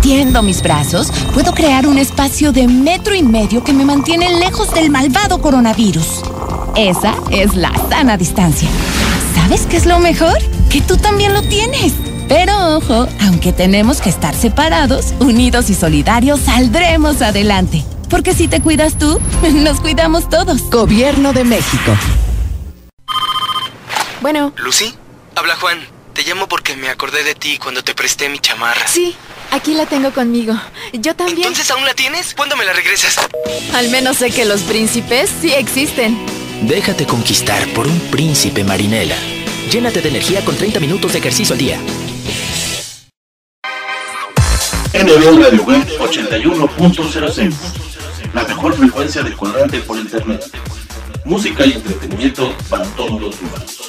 extiendo mis brazos, puedo crear un espacio de metro y medio que me mantiene lejos del malvado coronavirus. Esa es la sana distancia. ¿Sabes qué es lo mejor? Que tú también lo tienes. Pero ojo, aunque tenemos que estar separados, unidos y solidarios, saldremos adelante. Porque si te cuidas tú, nos cuidamos todos. Gobierno de México. Bueno. Lucy, habla Juan. Te llamo porque me acordé de ti cuando te presté mi chamarra. Sí, aquí la tengo conmigo. Yo también. ¿Entonces aún la tienes? ¿Cuándo me la regresas? Al menos sé que los príncipes sí existen. Déjate conquistar por un príncipe marinela. Llénate de energía con 30 minutos de ejercicio al día. NB Radio Web 81.06 La mejor frecuencia del cuadrante por internet. Música y entretenimiento para todos los humanos.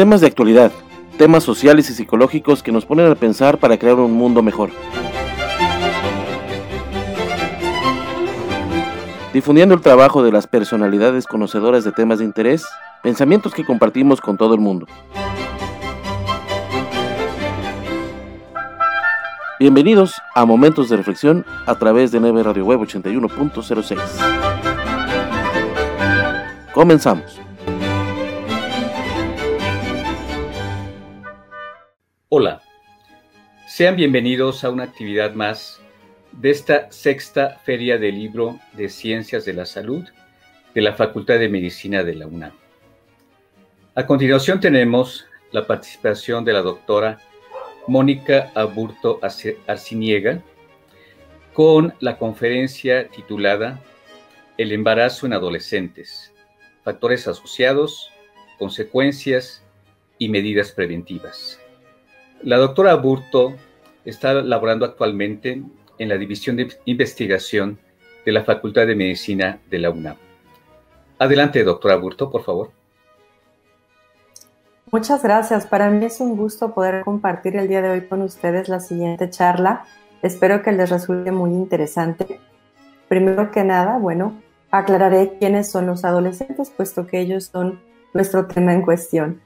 Temas de actualidad, temas sociales y psicológicos que nos ponen a pensar para crear un mundo mejor. Difundiendo el trabajo de las personalidades conocedoras de temas de interés, pensamientos que compartimos con todo el mundo. Bienvenidos a Momentos de Reflexión a través de Neve Radio Web 81.06. Comenzamos. Hola, sean bienvenidos a una actividad más de esta sexta Feria del Libro de Ciencias de la Salud de la Facultad de Medicina de la UNAM. A continuación tenemos la participación de la doctora Mónica Aburto Arciniega con la conferencia titulada El embarazo en adolescentes, factores asociados, consecuencias y medidas preventivas. La doctora Aburto está laborando actualmente en la División de Investigación de la Facultad de Medicina de la UNAM. Adelante, doctora Aburto, por favor. Muchas gracias. Para mí es un gusto poder compartir el día de hoy con ustedes la siguiente charla. Espero que les resulte muy interesante. Primero que nada, bueno, aclararé quiénes son los adolescentes, puesto que ellos son nuestro tema en cuestión.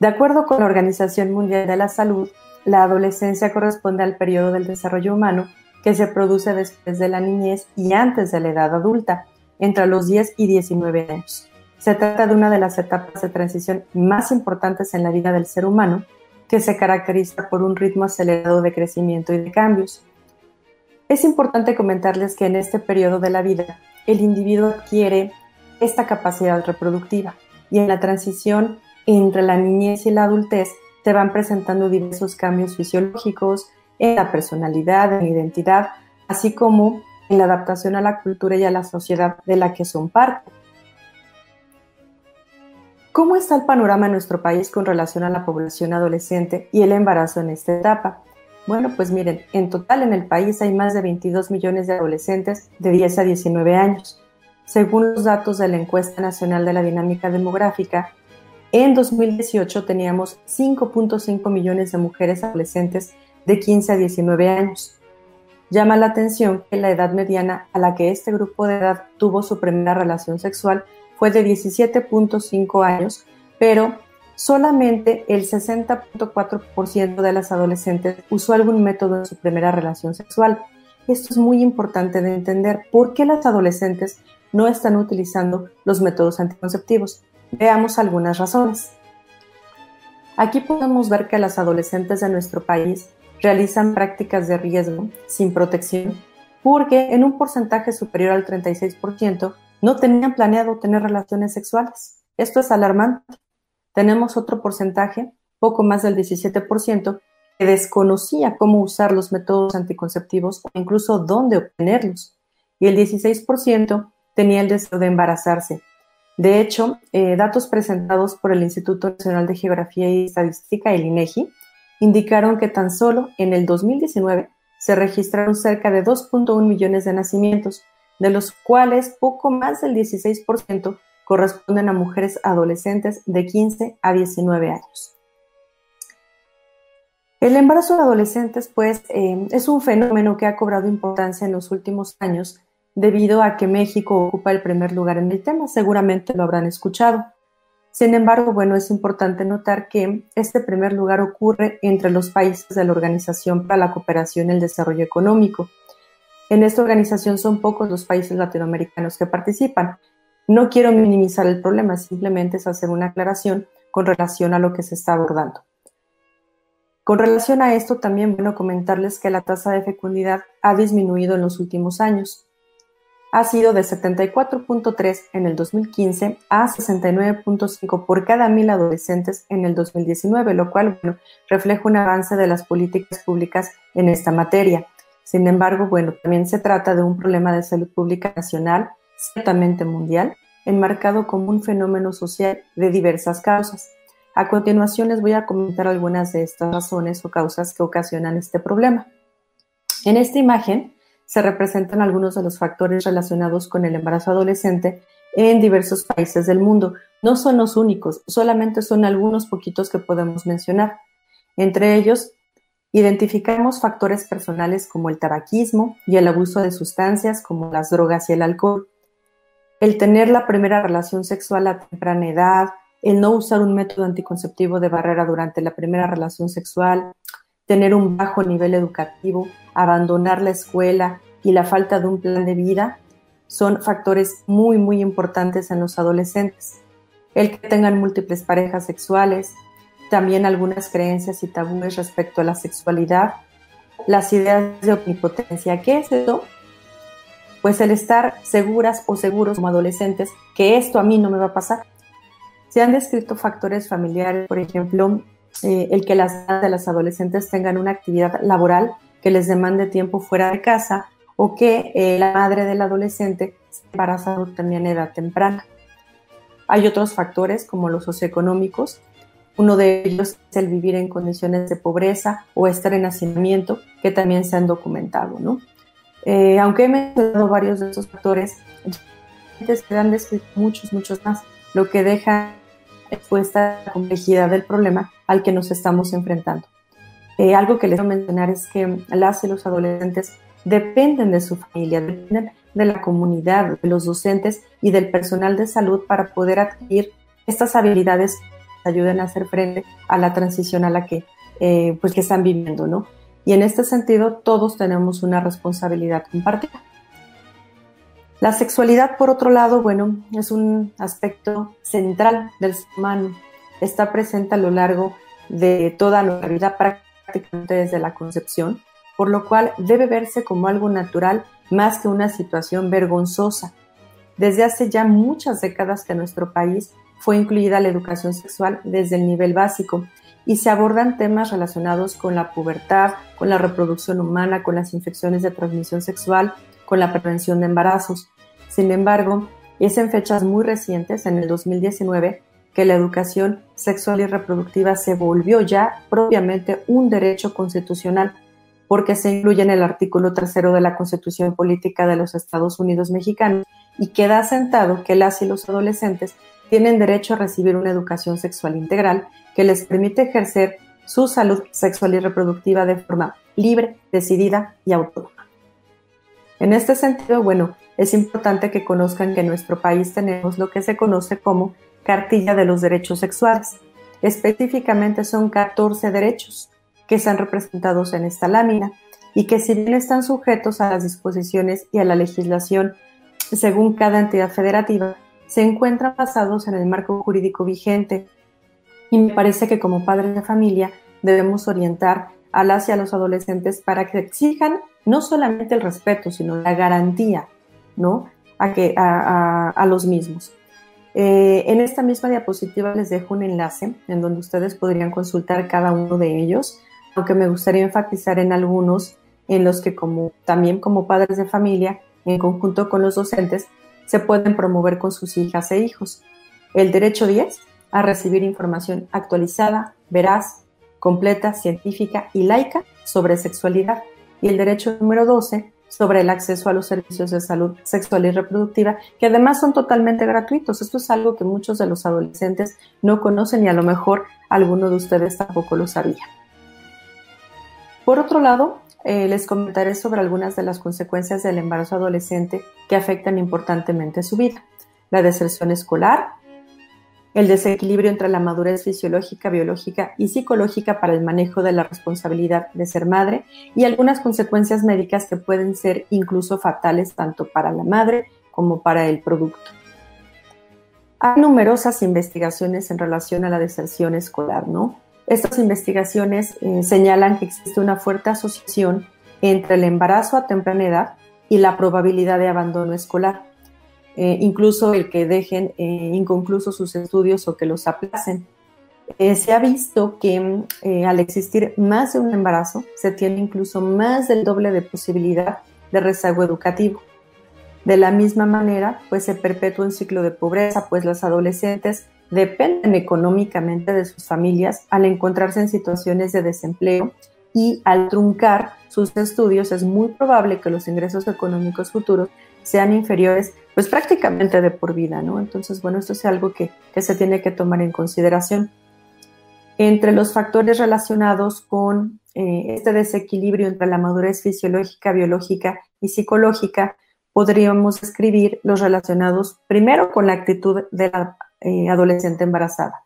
De acuerdo con la Organización Mundial de la Salud, la adolescencia corresponde al periodo del desarrollo humano que se produce después de la niñez y antes de la edad adulta, entre los 10 y 19 años. Se trata de una de las etapas de transición más importantes en la vida del ser humano, que se caracteriza por un ritmo acelerado de crecimiento y de cambios. Es importante comentarles que en este periodo de la vida el individuo adquiere esta capacidad reproductiva y en la transición entre la niñez y la adultez se van presentando diversos cambios fisiológicos en la personalidad, en la identidad, así como en la adaptación a la cultura y a la sociedad de la que son parte. ¿Cómo está el panorama en nuestro país con relación a la población adolescente y el embarazo en esta etapa? Bueno, pues miren, en total en el país hay más de 22 millones de adolescentes de 10 a 19 años. Según los datos de la Encuesta Nacional de la Dinámica Demográfica, en 2018 teníamos 5.5 millones de mujeres adolescentes de 15 a 19 años. Llama la atención que la edad mediana a la que este grupo de edad tuvo su primera relación sexual fue de 17.5 años, pero solamente el 60.4% de las adolescentes usó algún método en su primera relación sexual. Esto es muy importante de entender por qué las adolescentes no están utilizando los métodos anticonceptivos. Veamos algunas razones. Aquí podemos ver que las adolescentes de nuestro país realizan prácticas de riesgo sin protección porque en un porcentaje superior al 36% no tenían planeado tener relaciones sexuales. Esto es alarmante. Tenemos otro porcentaje, poco más del 17%, que desconocía cómo usar los métodos anticonceptivos o incluso dónde obtenerlos. Y el 16% tenía el deseo de embarazarse. De hecho, eh, datos presentados por el Instituto Nacional de Geografía y Estadística, el INEGI, indicaron que tan solo en el 2019 se registraron cerca de 2.1 millones de nacimientos, de los cuales poco más del 16% corresponden a mujeres adolescentes de 15 a 19 años. El embarazo de adolescentes, pues, eh, es un fenómeno que ha cobrado importancia en los últimos años debido a que México ocupa el primer lugar en el tema. Seguramente lo habrán escuchado. Sin embargo, bueno, es importante notar que este primer lugar ocurre entre los países de la Organización para la Cooperación y el Desarrollo Económico, en esta organización son pocos los países latinoamericanos que participan. No quiero minimizar el problema, simplemente es hacer una aclaración con relación a lo que se está abordando. Con relación a esto, también bueno comentarles que la tasa de fecundidad ha disminuido en los últimos años. Ha sido de 74.3 en el 2015 a 69.5 por cada mil adolescentes en el 2019, lo cual refleja un avance de las políticas públicas en esta materia. Sin embargo, bueno, también se trata de un problema de salud pública nacional, ciertamente mundial, enmarcado como un fenómeno social de diversas causas. A continuación les voy a comentar algunas de estas razones o causas que ocasionan este problema. En esta imagen se representan algunos de los factores relacionados con el embarazo adolescente en diversos países del mundo. No son los únicos, solamente son algunos poquitos que podemos mencionar. Entre ellos Identificamos factores personales como el tabaquismo y el abuso de sustancias como las drogas y el alcohol. El tener la primera relación sexual a temprana edad, el no usar un método anticonceptivo de barrera durante la primera relación sexual, tener un bajo nivel educativo, abandonar la escuela y la falta de un plan de vida son factores muy, muy importantes en los adolescentes. El que tengan múltiples parejas sexuales, también algunas creencias y tabúes respecto a la sexualidad, las ideas de omnipotencia. ¿Qué es eso? Pues el estar seguras o seguros como adolescentes que esto a mí no me va a pasar. Se han descrito factores familiares, por ejemplo, eh, el que las, de las adolescentes tengan una actividad laboral que les demande tiempo fuera de casa o que eh, la madre del adolescente se embarazado también a edad temprana. Hay otros factores como los socioeconómicos uno de ellos es el vivir en condiciones de pobreza o estar en hacinamiento, que también se han documentado. ¿no? Eh, aunque he mencionado varios de esos factores, se han descrito muchos, muchos más, lo que deja expuesta la complejidad del problema al que nos estamos enfrentando. Eh, algo que les quiero mencionar es que las y los adolescentes dependen de su familia, dependen de la comunidad, de los docentes y del personal de salud para poder adquirir estas habilidades ayuden a hacer frente a la transición a la que, eh, pues que están viviendo, ¿no? Y en este sentido, todos tenemos una responsabilidad compartida. La sexualidad, por otro lado, bueno, es un aspecto central del ser humano. Está presente a lo largo de toda nuestra vida, prácticamente desde la concepción, por lo cual debe verse como algo natural más que una situación vergonzosa. Desde hace ya muchas décadas que nuestro país fue incluida la educación sexual desde el nivel básico y se abordan temas relacionados con la pubertad, con la reproducción humana, con las infecciones de transmisión sexual, con la prevención de embarazos. Sin embargo, es en fechas muy recientes, en el 2019, que la educación sexual y reproductiva se volvió ya propiamente un derecho constitucional, porque se incluye en el artículo tercero de la Constitución Política de los Estados Unidos Mexicanos y queda asentado que las y los adolescentes tienen derecho a recibir una educación sexual integral que les permite ejercer su salud sexual y reproductiva de forma libre, decidida y autónoma. En este sentido, bueno, es importante que conozcan que en nuestro país tenemos lo que se conoce como Cartilla de los Derechos Sexuales. Específicamente son 14 derechos que están representados en esta lámina y que si bien están sujetos a las disposiciones y a la legislación según cada entidad federativa, se encuentran basados en el marco jurídico vigente. Y me parece que como padres de familia debemos orientar a las y a los adolescentes para que exijan no solamente el respeto, sino la garantía, ¿no? A, que, a, los mismos. Eh, en esta misma diapositiva les dejo un enlace en donde ustedes podrían consultar cada uno de ellos, aunque me gustaría enfatizar en algunos en los que también como padres de familia, en conjunto con los docentes, se pueden promover con sus hijas e hijos. El derecho 10 a recibir información actualizada, veraz, completa, científica y laica sobre sexualidad. Y el derecho número 12 sobre el acceso a los servicios de salud sexual y reproductiva, que además son totalmente gratuitos. Esto es algo que muchos de los adolescentes no conocen y a lo mejor alguno de ustedes tampoco lo sabía. Por otro lado, eh, les comentaré sobre algunas de las consecuencias del embarazo adolescente que afectan importantemente su vida. La deserción escolar, el desequilibrio entre la madurez fisiológica, biológica y psicológica para el manejo de la responsabilidad de ser madre y algunas consecuencias médicas que pueden ser incluso fatales tanto para la madre como para el producto. Hay numerosas investigaciones en relación a la deserción escolar, ¿no? Estas investigaciones eh, señalan que existe una fuerte asociación entre el embarazo a temprana edad y la probabilidad de abandono escolar, eh, incluso el que dejen eh, inconclusos sus estudios o que los aplacen. se ha visto que al existir más de un embarazo, se tiene incluso más del doble de posibilidad de rezago educativo. De la misma manera, pues se perpetúa un ciclo de pobreza, pues los adolescentes dependen económicamente de sus familias al encontrarse en situaciones de desempleo y al truncar sus estudios es muy probable que los ingresos económicos futuros sean inferiores pues prácticamente de por vida, ¿no? Entonces, bueno, esto es algo que, se tiene que tomar en consideración. Entre los factores relacionados con eh, este desequilibrio entre la madurez fisiológica, biológica y psicológica, podríamos escribir los relacionados primero con la actitud de la eh, adolescente embarazada.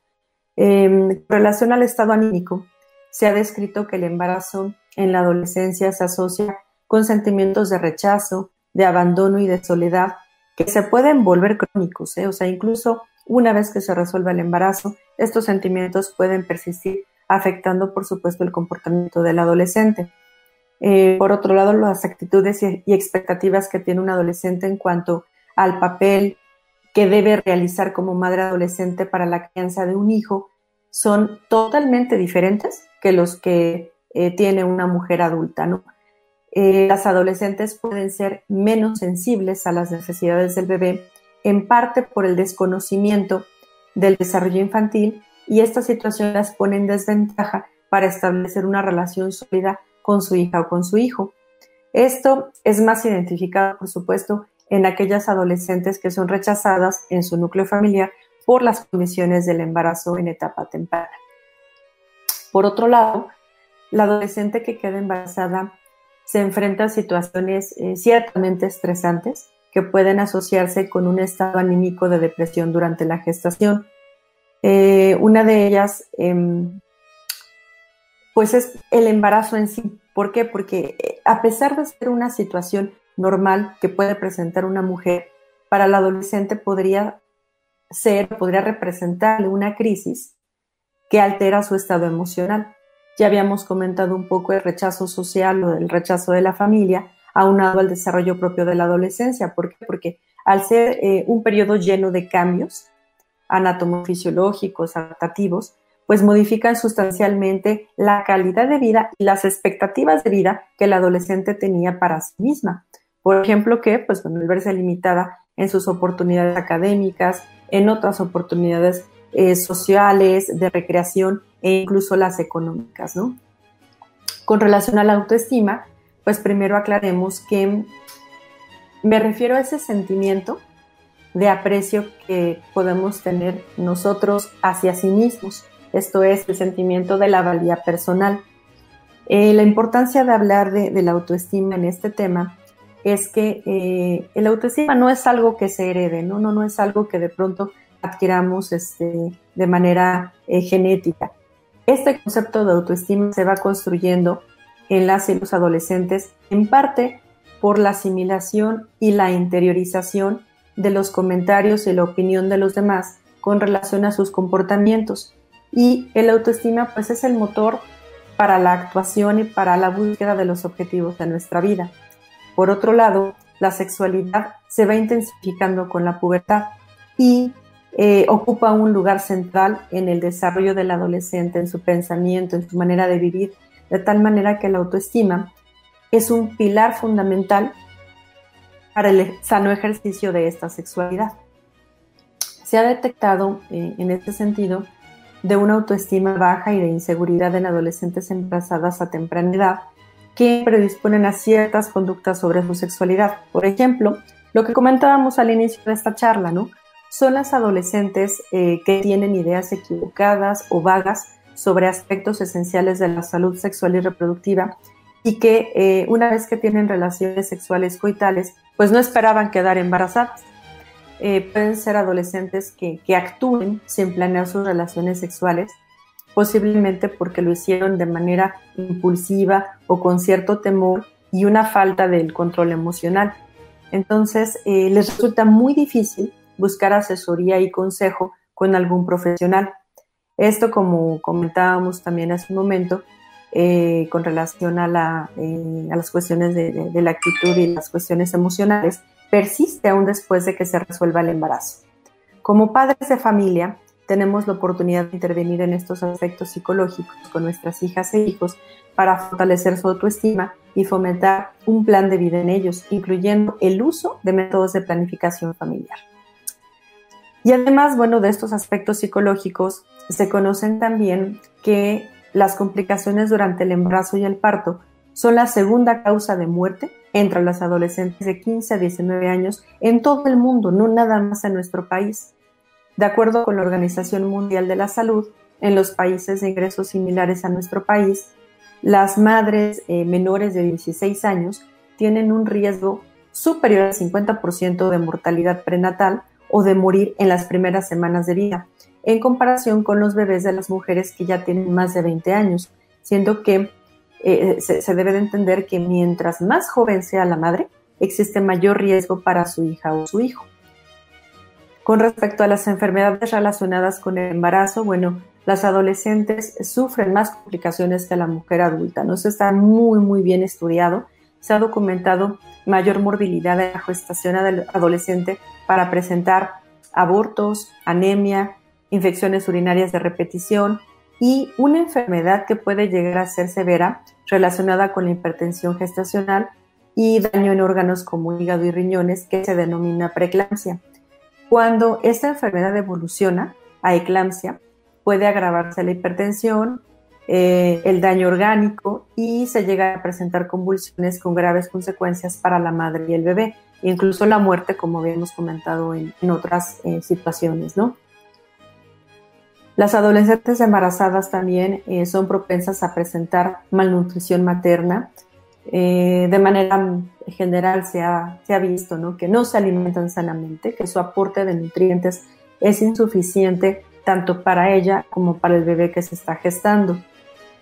en relación al estado anímico, se ha descrito que el embarazo en la adolescencia se asocia con sentimientos de rechazo, de abandono y de soledad que se pueden volver crónicos, ¿eh? o sea, incluso una vez que se resuelve el embarazo, estos sentimientos pueden persistir afectando, por supuesto, el comportamiento del adolescente. Eh, por otro lado, las actitudes y, expectativas que tiene un adolescente en cuanto al papel que debe realizar como madre adolescente para la crianza de un hijo son totalmente diferentes que los que eh, tiene una mujer adulta, ¿no? Eh, las adolescentes pueden ser menos sensibles a las necesidades del bebé, en parte por el desconocimiento del desarrollo infantil y esta situación las pone en desventaja para establecer una relación sólida con su hija o con su hijo. Esto es más identificado, por supuesto, en aquellas adolescentes que son rechazadas en su núcleo familiar por las condiciones del embarazo en etapa temprana. Por otro lado, la adolescente que queda embarazada se enfrenta a situaciones eh, ciertamente estresantes que pueden asociarse con un estado anímico de depresión durante la gestación. Eh, una de ellas, em, pues es el embarazo en sí. ¿Por qué? Porque eh, a pesar de ser una situación normal que puede presentar una mujer, para la adolescente podría ser, podría representarle una crisis que altera su estado emocional. Ya habíamos comentado un poco el rechazo social o el rechazo de la familia, aunado al desarrollo propio de la adolescencia. ¿Por qué? Porque al ser eh, un periodo lleno de cambios anatomofisiológicos, adaptativos, pues modifican sustancialmente la calidad de vida y las expectativas de vida que la adolescente tenía para sí misma. Por ejemplo, que, pues, bueno, el verse limitada en sus oportunidades académicas, en otras oportunidades eh, sociales, de recreación e incluso las económicas, ¿no? Con relación a la autoestima, pues primero aclaremos que me refiero a ese sentimiento de aprecio que podemos tener nosotros hacia sí mismos. Esto es el sentimiento de la valía personal. Eh, la importancia de hablar de, la autoestima en este tema es que eh, el autoestima no es algo que se herede, ¿no? No, no es algo que de pronto adquiramos este, de manera eh, genética. Este concepto de autoestima se va construyendo en las y los adolescentes en parte por la asimilación y la interiorización de los comentarios y la opinión de los demás con relación a sus comportamientos. Y el autoestima pues es el motor para la actuación y para la búsqueda de los objetivos de nuestra vida. Por otro lado, la sexualidad se va intensificando con la pubertad y eh, ocupa un lugar central en el desarrollo del adolescente, en su pensamiento, en su manera de vivir, de tal manera que la autoestima es un pilar fundamental para el sano ejercicio de esta sexualidad. Se ha detectado eh, en este sentido de una autoestima baja y de inseguridad en adolescentes embarazadas a temprana edad que predisponen a ciertas conductas sobre su sexualidad. Por ejemplo, lo que comentábamos al inicio de esta charla, ¿no? Son las adolescentes eh, que tienen ideas equivocadas o vagas sobre aspectos esenciales de la salud sexual y reproductiva y que eh, una vez que tienen relaciones sexuales coitales, pues no esperaban quedar embarazadas. Eh, pueden ser adolescentes que, que actúen sin planear sus relaciones sexuales, posiblemente porque lo hicieron de manera impulsiva o con cierto temor y una falta del control emocional. Entonces, les resulta muy difícil buscar asesoría y consejo con algún profesional. Esto, como comentábamos también hace un momento, eh, con relación a, la, eh, a las cuestiones de, la actitud y las cuestiones emocionales, persiste aún después de que se resuelva el embarazo. Como padres de familia, tenemos la oportunidad de intervenir en estos aspectos psicológicos con nuestras hijas e hijos para fortalecer su autoestima y fomentar un plan de vida en ellos, incluyendo el uso de métodos de planificación familiar. Y además, bueno, de estos aspectos psicológicos, se conocen también que las complicaciones durante el embarazo y el parto son la segunda causa de muerte entre las adolescentes de 15 a 19 años en todo el mundo, no nada más en nuestro país. De acuerdo con la Organización Mundial de la Salud, en los países de ingresos similares a nuestro país, las madres eh, menores de 16 años tienen un riesgo superior al 50% de mortalidad prenatal o de morir en las primeras semanas de vida, en comparación con los bebés de las mujeres que ya tienen más de 20 años, siendo que eh, se, debe de entender que mientras más joven sea la madre, existe mayor riesgo para su hija o su hijo. Con respecto a las enfermedades relacionadas con el embarazo, bueno, las adolescentes sufren más complicaciones que la mujer adulta. ¿no? Eso está muy, muy bien estudiado. Se ha documentado mayor morbilidad de la gestación adolescente para presentar abortos, anemia, infecciones urinarias de repetición y una enfermedad que puede llegar a ser severa relacionada con la hipertensión gestacional y daño en órganos como hígado y riñones que se denomina preeclampsia. Cuando esta enfermedad evoluciona a eclampsia, puede agravarse la hipertensión, eh, el daño orgánico y se llega a presentar convulsiones con graves consecuencias para la madre y el bebé, incluso la muerte, como habíamos comentado en, otras eh, situaciones, ¿no? Las adolescentes embarazadas también eh, son propensas a presentar malnutrición materna. Eh, de manera general se ha, se ha visto ¿no? que no se alimentan sanamente, que su aporte de nutrientes es insuficiente tanto para ella como para el bebé que se está gestando.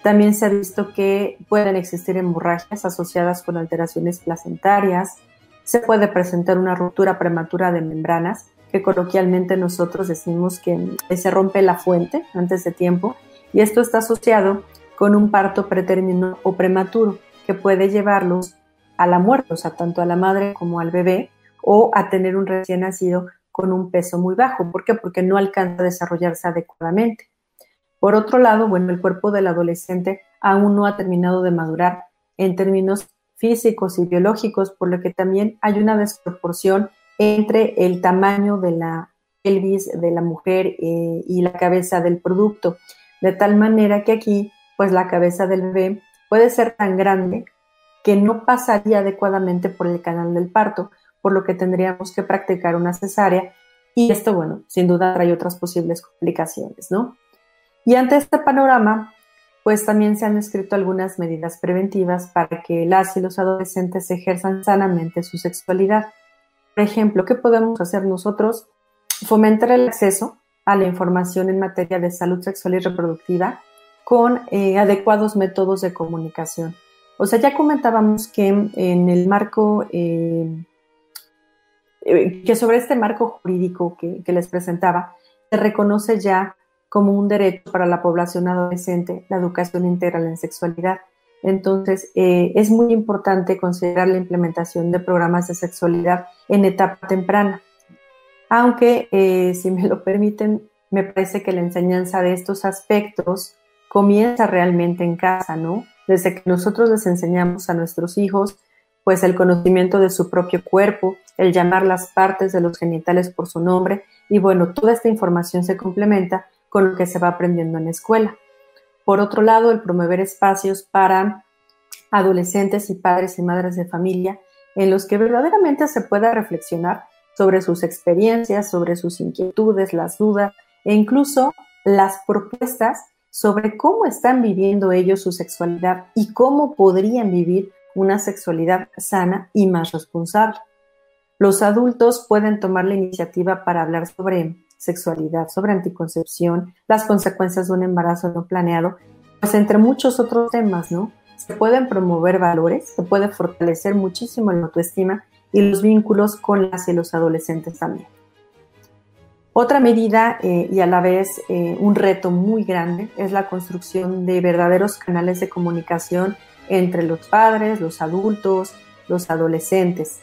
También se ha visto que pueden existir hemorragias asociadas con alteraciones placentarias, se puede presentar una ruptura prematura de membranas que coloquialmente nosotros decimos que se rompe la fuente antes de tiempo y esto está asociado con un parto pretérmino o prematuro, que puede llevarlos a la muerte, o sea, tanto a la madre como al bebé, o a tener un recién nacido con un peso muy bajo. ¿Por qué? Porque no alcanza a desarrollarse adecuadamente. Por otro lado, bueno, el cuerpo del adolescente aún no ha terminado de madurar en términos físicos y biológicos, por lo que también hay una desproporción entre el tamaño de la pelvis de la mujer eh, y la cabeza del producto, de tal manera que aquí, pues la cabeza del bebé puede ser tan grande que no pasaría adecuadamente por el canal del parto, por lo que tendríamos que practicar una cesárea y esto, bueno, sin duda trae otras posibles complicaciones, ¿no? Y ante este panorama, pues también se han escrito algunas medidas preventivas para que las y los adolescentes ejerzan sanamente su sexualidad. Por ejemplo, ¿qué podemos hacer nosotros? Fomentar el acceso a la información en materia de salud sexual y reproductiva con eh, adecuados métodos de comunicación. O sea, ya comentábamos que en el marco, eh, eh, que sobre este marco jurídico que, que les presentaba, se reconoce ya como un derecho para la población adolescente la educación integral en sexualidad. Entonces, eh, es muy importante considerar la implementación de programas de sexualidad en etapa temprana. Aunque, eh, si me lo permiten, me parece que la enseñanza de estos aspectos comienza realmente en casa, ¿no? Desde que nosotros les enseñamos a nuestros hijos, pues el conocimiento de su propio cuerpo, el llamar las partes de los genitales por su nombre, y bueno, toda esta información se complementa con lo que se va aprendiendo en la escuela. Por otro lado, el promover espacios para adolescentes y padres y madres de familia en los que verdaderamente se pueda reflexionar sobre sus experiencias, sobre sus inquietudes, las dudas e incluso las propuestas sobre cómo están viviendo ellos su sexualidad y cómo podrían vivir una sexualidad sana y más responsable. Los adultos pueden tomar la iniciativa para hablar sobre sexualidad, sobre anticoncepción, las consecuencias de un embarazo no planeado, pues entre muchos otros temas, ¿no? Se pueden promover valores, se puede fortalecer muchísimo la autoestima y los vínculos con las y los adolescentes también. Otra medida eh, y a la vez eh, un reto muy grande es la construcción de verdaderos canales de comunicación entre los padres, los adultos, los adolescentes,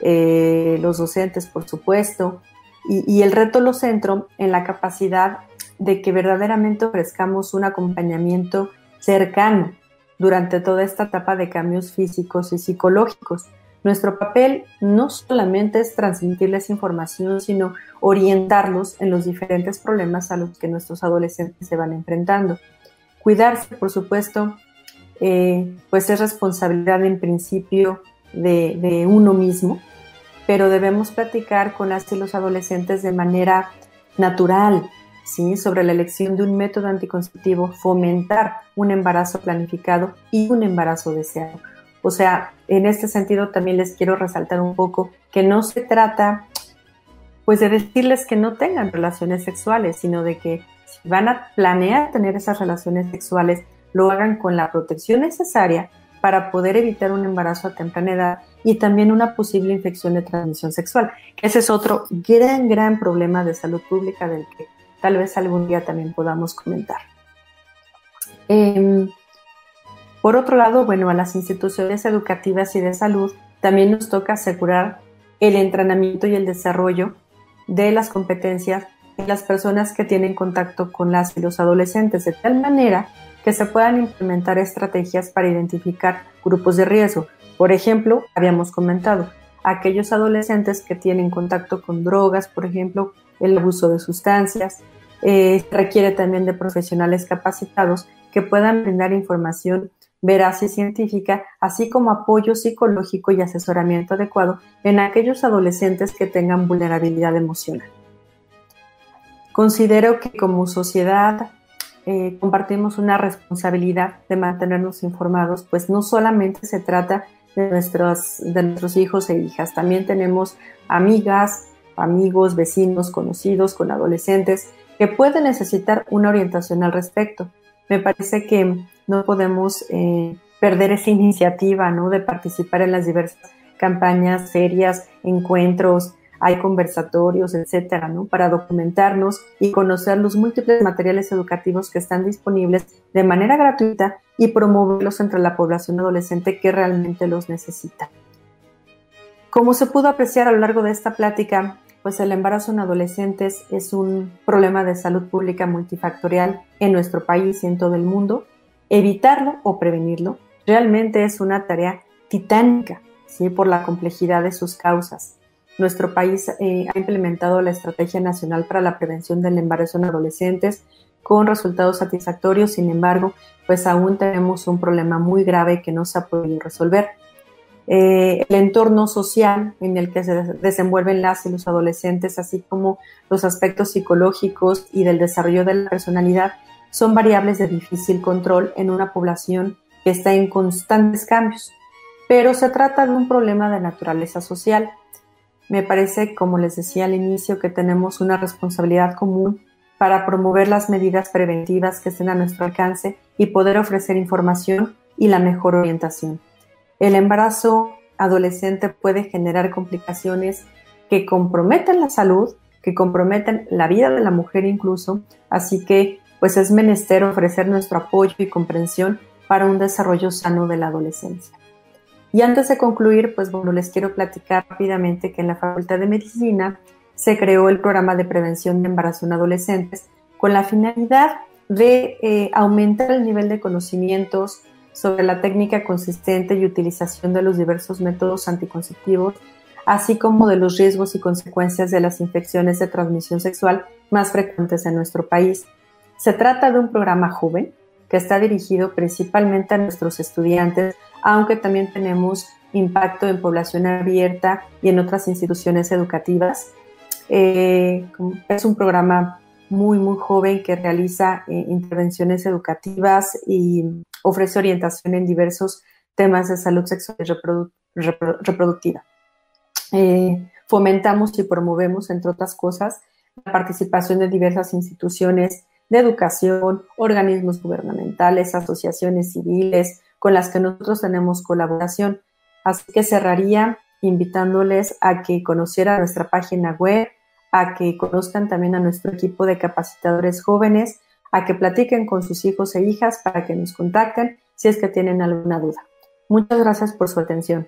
eh, los docentes, por supuesto, y, el reto lo centro en la capacidad de que verdaderamente ofrezcamos un acompañamiento cercano durante toda esta etapa de cambios físicos y psicológicos. Nuestro papel no solamente es transmitirles información, sino orientarlos en los diferentes problemas a los que nuestros adolescentes se van enfrentando. Cuidarse, por supuesto, eh, pues es responsabilidad en principio de uno mismo, pero debemos platicar con las y los adolescentes de manera natural, ¿sí? sobre la elección de un método anticonceptivo, fomentar un embarazo planificado y un embarazo deseado. O sea, en este sentido también les quiero resaltar un poco que no se trata pues de decirles que no tengan relaciones sexuales, sino de que si van a planear tener esas relaciones sexuales, lo hagan con la protección necesaria para poder evitar un embarazo a temprana edad y también una posible infección de transmisión sexual. Ese es otro gran, gran problema de salud pública del que tal vez algún día también podamos comentar. Em, por otro lado, bueno, a las instituciones educativas y de salud también nos toca asegurar el entrenamiento y el desarrollo de las competencias en las personas que tienen contacto con las y los adolescentes, de tal manera que se puedan implementar estrategias para identificar grupos de riesgo. Por ejemplo, habíamos comentado, aquellos adolescentes que tienen contacto con drogas, por ejemplo, el abuso de sustancias, eh, requiere también de profesionales capacitados que puedan brindar información veraz y científica, así como apoyo psicológico y asesoramiento adecuado en aquellos adolescentes que tengan vulnerabilidad emocional. Considero que como sociedad eh, compartimos una responsabilidad de mantenernos informados, pues no solamente se trata de nuestros, de nuestros hijos e hijas, también tenemos amigas, amigos, vecinos, conocidos, con adolescentes que pueden necesitar una orientación al respecto. Me parece que no podemos eh, perder esa iniciativa ¿no? de participar en las diversas campañas, ferias, encuentros, hay conversatorios, etcétera, ¿no? Para documentarnos y conocer los múltiples materiales educativos que están disponibles de manera gratuita y promoverlos entre la población adolescente que realmente los necesita. Como se pudo apreciar a lo largo de esta plática, pues el embarazo en adolescentes es un problema de salud pública multifactorial en nuestro país y en todo el mundo. Evitarlo o prevenirlo realmente es una tarea titánica, ¿sí? por la complejidad de sus causas. Nuestro país eh, ha implementado la Estrategia Nacional para la Prevención del Embarazo en Adolescentes con resultados satisfactorios, sin embargo, pues aún tenemos un problema muy grave que no se ha podido resolver. Eh, el entorno social en el que se desenvuelven las y los adolescentes, así como los aspectos psicológicos y del desarrollo de la personalidad, son variables de difícil control en una población que está en constantes cambios. Pero se trata de un problema de naturaleza social. Me parece, como les decía al inicio, que tenemos una responsabilidad común para promover las medidas preventivas que estén a nuestro alcance y poder ofrecer información y la mejor orientación. El embarazo adolescente puede generar complicaciones que comprometen la salud, que comprometen la vida de la mujer incluso, así que pues es menester ofrecer nuestro apoyo y comprensión para un desarrollo sano de la adolescencia. Y antes de concluir, pues bueno, les quiero platicar rápidamente que en la Facultad de Medicina se creó el programa de prevención de embarazo en adolescentes con la finalidad de eh, aumentar el nivel de conocimientos sobre la técnica consistente y utilización de los diversos métodos anticonceptivos, así como de los riesgos y consecuencias de las infecciones de transmisión sexual más frecuentes en nuestro país. Se trata de un programa joven que está dirigido principalmente a nuestros estudiantes, aunque también tenemos impacto en población abierta y en otras instituciones educativas. Eh, es un programa muy, muy joven que realiza eh, intervenciones educativas y ofrece orientación en diversos temas de salud sexual y reproductiva. Eh, fomentamos y promovemos, entre otras cosas, la participación de diversas instituciones de educación, organismos gubernamentales, asociaciones civiles con las que nosotros tenemos colaboración. Así que cerraría invitándoles a que conocieran nuestra página web, a que conozcan también a nuestro equipo de capacitadores jóvenes, a que platiquen con sus hijos e hijas para que nos contacten si es que tienen alguna duda. Muchas gracias por su atención.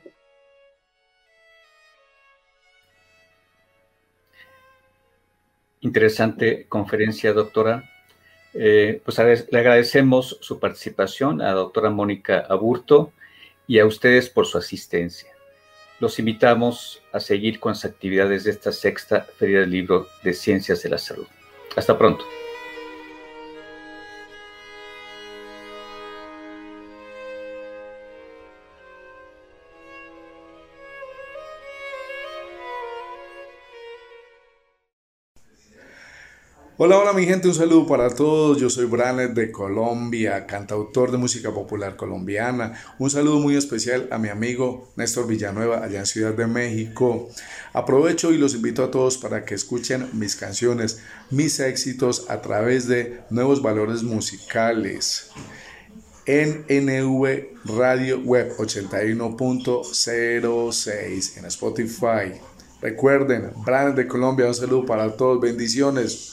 Interesante conferencia, doctora. Eh, pues le agradecemos su participación a la doctora Mónica Aburto y a ustedes por su asistencia. Los invitamos a seguir con las actividades de esta sexta Feria del Libro de Ciencias de la Salud. Hasta pronto. Hola, hola mi gente, un saludo para todos. Yo soy Branet de Colombia, cantautor de música popular colombiana. Un saludo muy especial a mi amigo Néstor Villanueva allá en Ciudad de México. Aprovecho y los invito a todos para que escuchen mis canciones, mis éxitos a través de nuevos valores musicales en NV Radio Web 81.06 en Spotify. Recuerden, Branet de Colombia, un saludo para todos, bendiciones.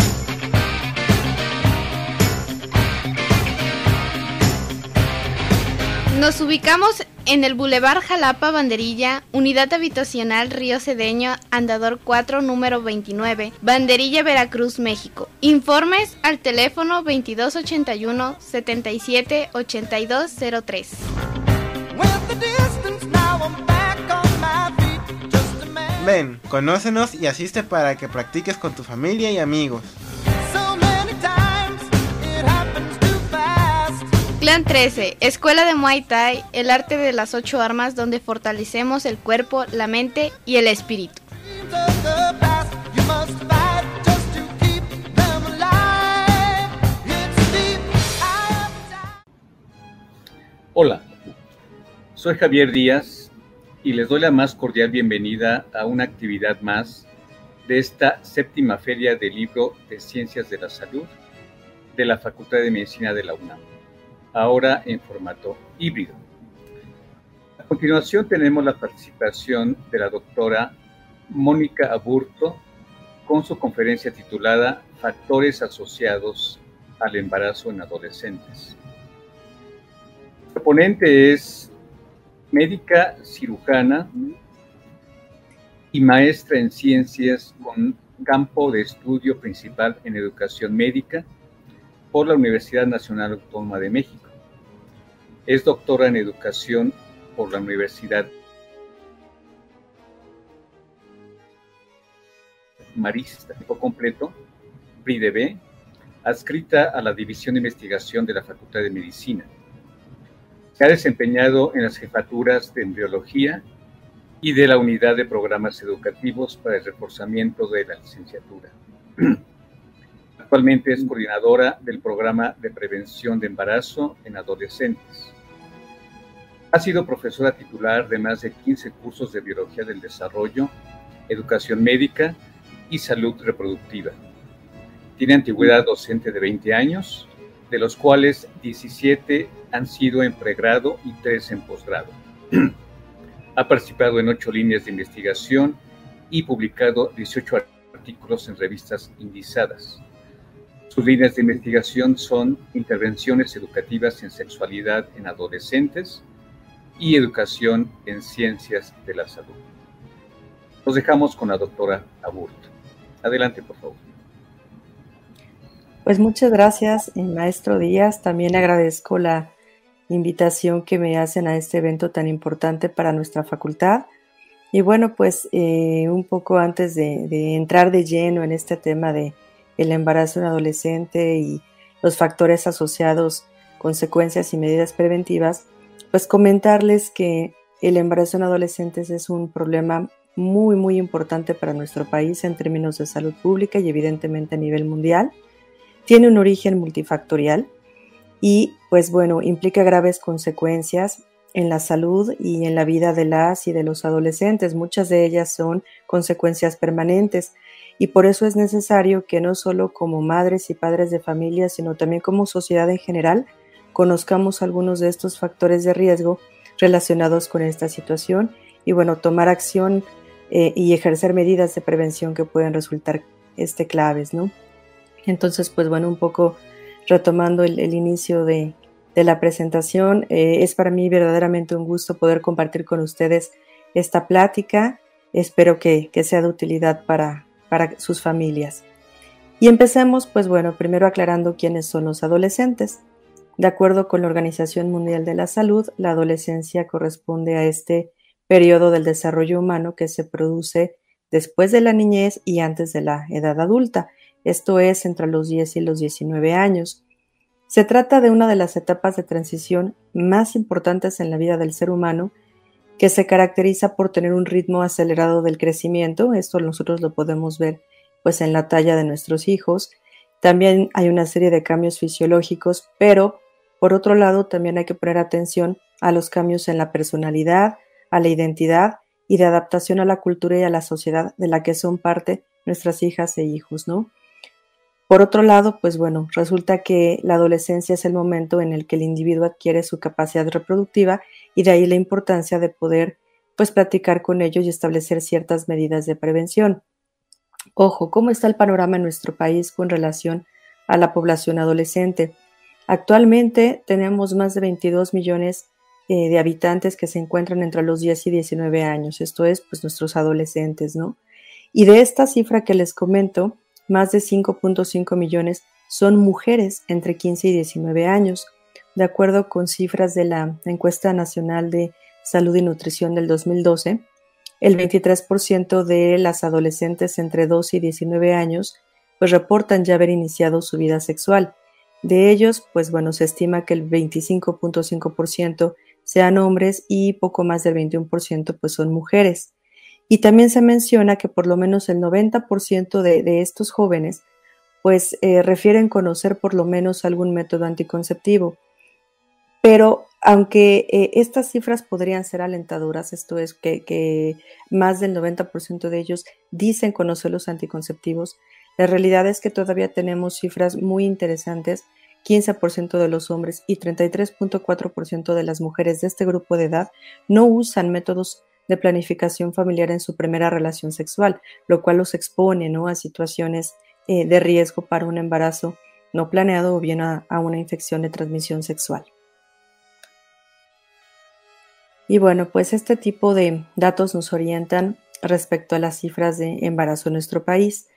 Nos ubicamos en el Boulevard Jalapa Banderilla, Unidad Habitacional Río Cedeño, Andador 4, número 29, Banderilla, Veracruz, México. Informes al teléfono 2281 77 8203. Ven, conócenos y asiste para que practiques con tu familia y amigos. Clan 13, Escuela de Muay Thai, el arte de las ocho armas donde fortalecemos el cuerpo, la mente y el espíritu. Hola, soy Javier Díaz y les doy la más cordial bienvenida a una actividad más de esta séptima feria del libro de Ciencias de la Salud de la Facultad de Medicina de la UNAM ahora en formato híbrido. A continuación tenemos la participación de la doctora Mónica Aburto con su conferencia titulada Factores asociados al embarazo en adolescentes. La ponente es médica cirujana y maestra en ciencias con campo de estudio principal en educación médica por la Universidad Nacional Autónoma de México. Es doctora en educación por la Universidad Marista, tiempo completo, PRIDB, adscrita a la División de Investigación de la Facultad de Medicina. Se ha desempeñado en las jefaturas de embriología y de la Unidad de Programas Educativos para el Reforzamiento de la Licenciatura. Actualmente es coordinadora del programa de prevención de embarazo en adolescentes. Ha sido profesora titular de más de 15 cursos de biología del desarrollo, educación médica y salud reproductiva. Tiene antigüedad docente de 20 años, de los cuales 17 han sido en pregrado y 3 en posgrado. ha participado en 8 líneas de investigación y publicado 18 artículos en revistas indizadas. Sus líneas de investigación son intervenciones educativas en sexualidad en adolescentes y educación en ciencias de la salud. Nos dejamos con la doctora Aburto. Adelante, por favor. Pues muchas gracias, eh, maestro Díaz. También agradezco la invitación que me hacen a este evento tan importante para nuestra facultad. Y bueno, pues eh, un poco antes de, entrar de lleno en este tema de el embarazo en adolescente y los factores asociados, consecuencias y medidas preventivas, pues comentarles que el embarazo en adolescentes es un problema muy, muy importante para nuestro país en términos de salud pública y evidentemente a nivel mundial. Tiene un origen multifactorial y pues bueno, implica graves consecuencias en la salud y en la vida de las y de los adolescentes. Muchas de ellas son consecuencias permanentes y por eso es necesario que no solo como madres y padres de familia, sino también como sociedad en general, conozcamos algunos de estos factores de riesgo relacionados con esta situación y bueno, tomar acción eh, y ejercer medidas de prevención que pueden resultar este, claves, ¿no? Entonces, pues bueno, un poco retomando el, inicio de, la presentación, eh, es para mí verdaderamente un gusto poder compartir con ustedes esta plática. Espero que, sea de utilidad para, para sus familias. Y empecemos, pues bueno, primero aclarando quiénes son los adolescentes. De acuerdo con la Organización Mundial de la Salud, la adolescencia corresponde a este periodo del desarrollo humano que se produce después de la niñez y antes de la edad adulta, esto es entre los 10 y los 19 años. Se trata de una de las etapas de transición más importantes en la vida del ser humano, que se caracteriza por tener un ritmo acelerado del crecimiento, esto nosotros lo podemos ver pues en la talla de nuestros hijos. También hay una serie de cambios fisiológicos, pero por otro lado también hay que poner atención a los cambios en la personalidad, a la identidad y de adaptación a la cultura y a la sociedad de la que son parte nuestras hijas e hijos, ¿no? Por otro lado, pues bueno, resulta que la adolescencia es el momento en el que el individuo adquiere su capacidad reproductiva y de ahí la importancia de poder pues platicar con ellos y establecer ciertas medidas de prevención. Ojo, ¿cómo está el panorama en nuestro país con relación a la población adolescente? Actualmente tenemos más de 22 millones eh, de habitantes que se encuentran entre los 10 y 19 años, esto es, pues nuestros adolescentes, ¿no? Y de esta cifra que les comento, más de 5.5 millones son mujeres entre 15 y 19 años, de acuerdo con cifras de la encuesta nacional de salud y nutrición del 2012. El 23% de las adolescentes entre 12 y 19 años pues reportan ya haber iniciado su vida sexual. De ellos, pues bueno, se estima que el 25.5% sean hombres y poco más del 21% pues son mujeres. Y también se menciona que por lo menos el 90% de, de, estos jóvenes pues eh, refieren conocer por lo menos algún método anticonceptivo. Pero aunque eh, estas cifras podrían ser alentadoras, esto es que, que más del 90% de ellos dicen conocer los anticonceptivos, la realidad es que todavía tenemos cifras muy interesantes 15% de los hombres y 33.4% de las mujeres de este grupo de edad no usan métodos de planificación familiar en su primera relación sexual, lo cual los expone ¿no? a situaciones eh, de riesgo para un embarazo no planeado o bien a, a una infección de transmisión sexual. Y bueno, pues este tipo de datos nos orientan respecto a las cifras de embarazo en nuestro país.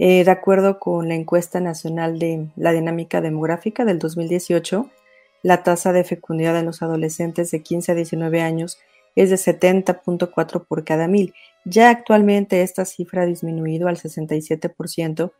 Eh, de acuerdo con la encuesta nacional de la dinámica demográfica del 2018, la tasa de fecundidad en los adolescentes de 15 a 19 años es de 70.4 por cada mil. Ya actualmente esta cifra ha disminuido al 67%,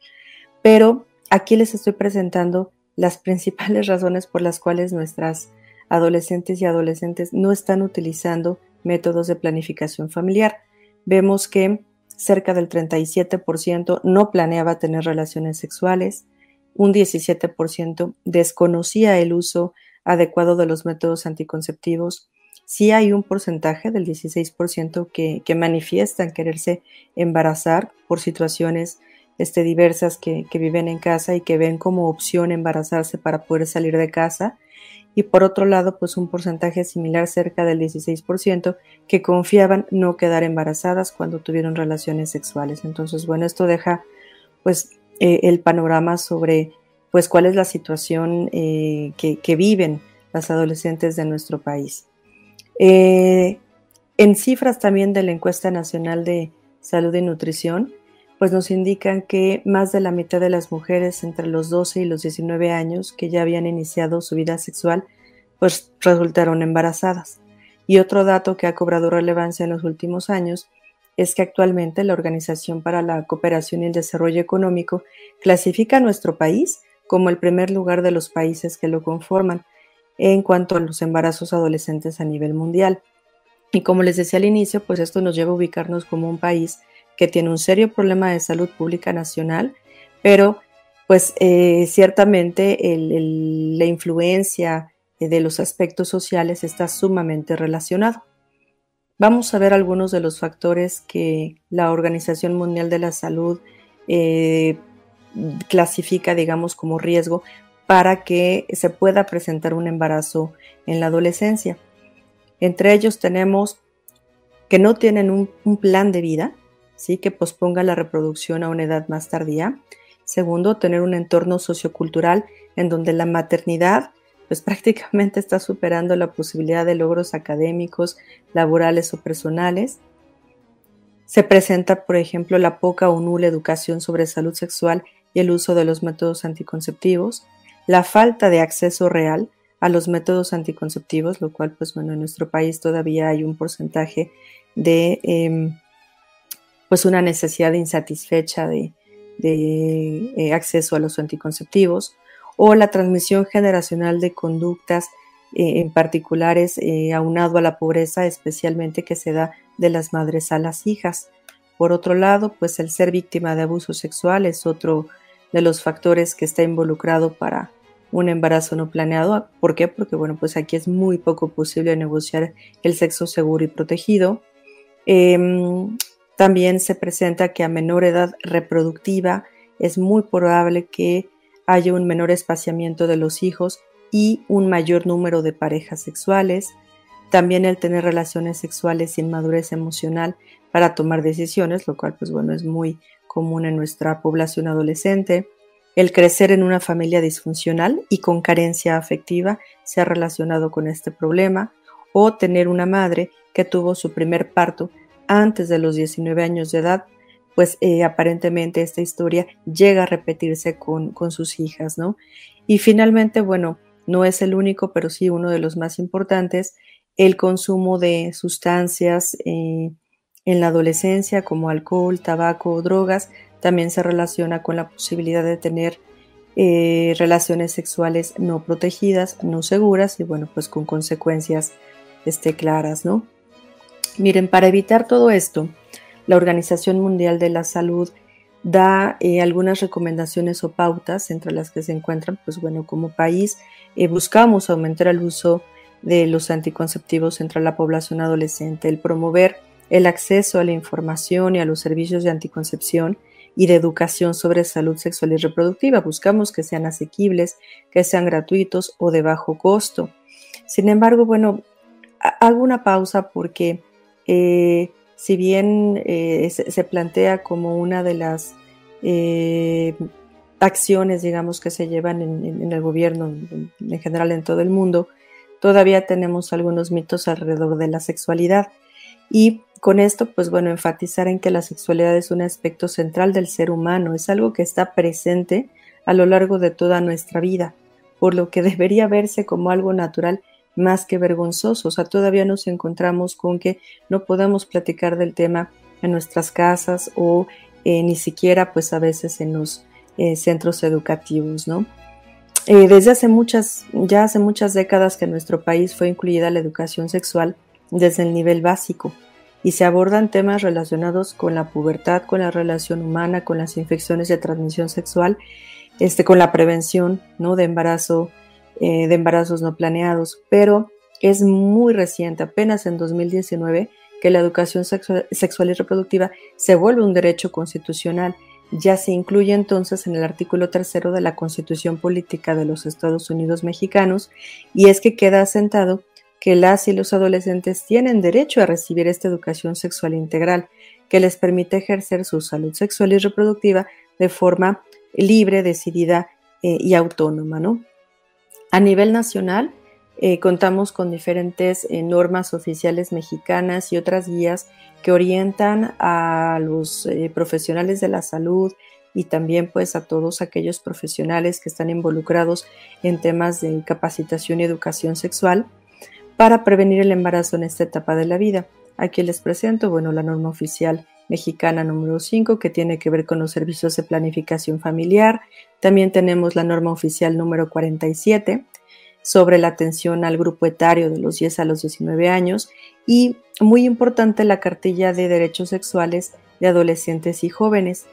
pero aquí les estoy presentando las principales razones por las cuales nuestras adolescentes y adolescentes no están utilizando métodos de planificación familiar. Vemos que cerca del 37% no planeaba tener relaciones sexuales, un 17% desconocía el uso adecuado de los métodos anticonceptivos, sí hay un porcentaje del 16% que, que manifiestan quererse embarazar por situaciones este, diversas que, que viven en casa y que ven como opción embarazarse para poder salir de casa y por otro lado, pues un porcentaje similar cerca del 16% que confiaban no quedar embarazadas cuando tuvieron relaciones sexuales. Entonces, bueno, esto deja pues eh, el panorama sobre pues cuál es la situación eh, que, viven las adolescentes de nuestro país. Eh, en cifras también de la encuesta nacional de salud y nutrición, pues nos indican que más de la mitad de las mujeres entre los 12 y los 19 años que ya habían iniciado su vida sexual, pues resultaron embarazadas. Y otro dato que ha cobrado relevancia en los últimos años es que actualmente la Organización para la Cooperación y el Desarrollo Económico clasifica a nuestro país como el primer lugar de los países que lo conforman en cuanto a los embarazos adolescentes a nivel mundial. Y como les decía al inicio, pues esto nos lleva a ubicarnos como un país que tiene un serio problema de salud pública nacional, pero pues eh, ciertamente la influencia de los aspectos sociales está sumamente relacionado. Vamos a ver algunos de los factores que la Organización Mundial de la Salud eh, clasifica, digamos, como riesgo para que se pueda presentar un embarazo en la adolescencia. Entre ellos tenemos que no tienen un, plan de vida, ¿sí? que posponga la reproducción a una edad más tardía. Segundo, tener un entorno sociocultural en donde la maternidad pues prácticamente está superando la posibilidad de logros académicos, laborales o personales. Se presenta, por ejemplo, la poca o nula educación sobre salud sexual y el uso de los métodos anticonceptivos, la falta de acceso real a los métodos anticonceptivos, lo cual, pues bueno, en nuestro país todavía hay un porcentaje de, em, pues una necesidad insatisfecha de, eh, acceso a los anticonceptivos, o la transmisión generacional de conductas eh, en particulares eh, aunado a la pobreza, especialmente que se da de las madres a las hijas. Por otro lado, pues el ser víctima de abuso sexual es otro de los factores que está involucrado para un embarazo no planeado. ¿Por qué? Porque bueno, pues aquí es muy poco posible negociar el sexo seguro y protegido. Em, también se presenta que a menor edad reproductiva es muy probable que haya un menor espaciamiento de los hijos y un mayor número de parejas sexuales. También el tener relaciones sexuales sin madurez emocional para tomar decisiones, lo cual pues bueno es muy común en nuestra población adolescente. El crecer en una familia disfuncional y con carencia afectiva se ha relacionado con este problema. O tener una madre que tuvo su primer parto antes de los 19 años de edad pues eh, aparentemente esta historia llega a repetirse con, sus hijas, ¿no? Y finalmente, bueno, no es el único, pero sí uno de los más importantes, el consumo de sustancias eh, en la adolescencia como alcohol, tabaco o drogas también se relaciona con la posibilidad de tener eh, relaciones sexuales no protegidas, no seguras y bueno, pues con consecuencias este, claras, ¿no? Miren, para evitar todo esto, la Organización Mundial de la Salud da eh, algunas recomendaciones o pautas, entre las que se encuentran, pues bueno, como país eh, buscamos aumentar el uso de los anticonceptivos entre la población adolescente, el promover el acceso a la información y a los servicios de anticoncepción y de educación sobre salud sexual y reproductiva. Buscamos que sean asequibles, que sean gratuitos o de bajo costo. Sin embargo, bueno, hago una pausa porque eh, si bien eh, se, plantea como una de las eh, acciones, digamos, que se llevan en, el gobierno, en, en, general en todo el mundo, todavía tenemos algunos mitos alrededor de la sexualidad. Y con esto, pues bueno, enfatizar en que la sexualidad es un aspecto central del ser humano, es algo que está presente a lo largo de toda nuestra vida, por lo que debería verse como algo natural más que vergonzoso. O sea, todavía nos encontramos con que no podamos platicar del tema en nuestras casas o eh, ni siquiera pues a veces en los eh, centros educativos, ¿no? Eh, desde hace muchas, ya hace muchas décadas que en nuestro país fue incluida la educación sexual desde el nivel básico y se abordan temas relacionados con la pubertad, con la relación humana, con las infecciones de transmisión sexual, este, con la prevención ¿no? de embarazo eh, de embarazos no planeados, pero es muy reciente, apenas en 2019, que la educación sexual, y reproductiva se vuelve un derecho constitucional. Ya se incluye entonces en el artículo tercero de la Constitución Política de los Estados Unidos Mexicanos y es que queda asentado que las y los adolescentes tienen derecho a recibir esta educación sexual integral que les permite ejercer su salud sexual y reproductiva de forma libre, decidida eh, y autónoma, ¿no? A nivel nacional, eh, contamos con diferentes eh, normas oficiales mexicanas y otras guías que orientan a los eh, profesionales de la salud y también pues a todos aquellos profesionales que están involucrados en temas de capacitación y educación sexual para prevenir el embarazo en esta etapa de la vida. Aquí les presento, bueno, la norma oficial mexicana número 5 que tiene que ver con los servicios de planificación familiar. También tenemos la norma oficial número 47 sobre la atención al grupo etario de los 10 a los 19 años y muy importante la cartilla de derechos sexuales de adolescentes y jóvenes.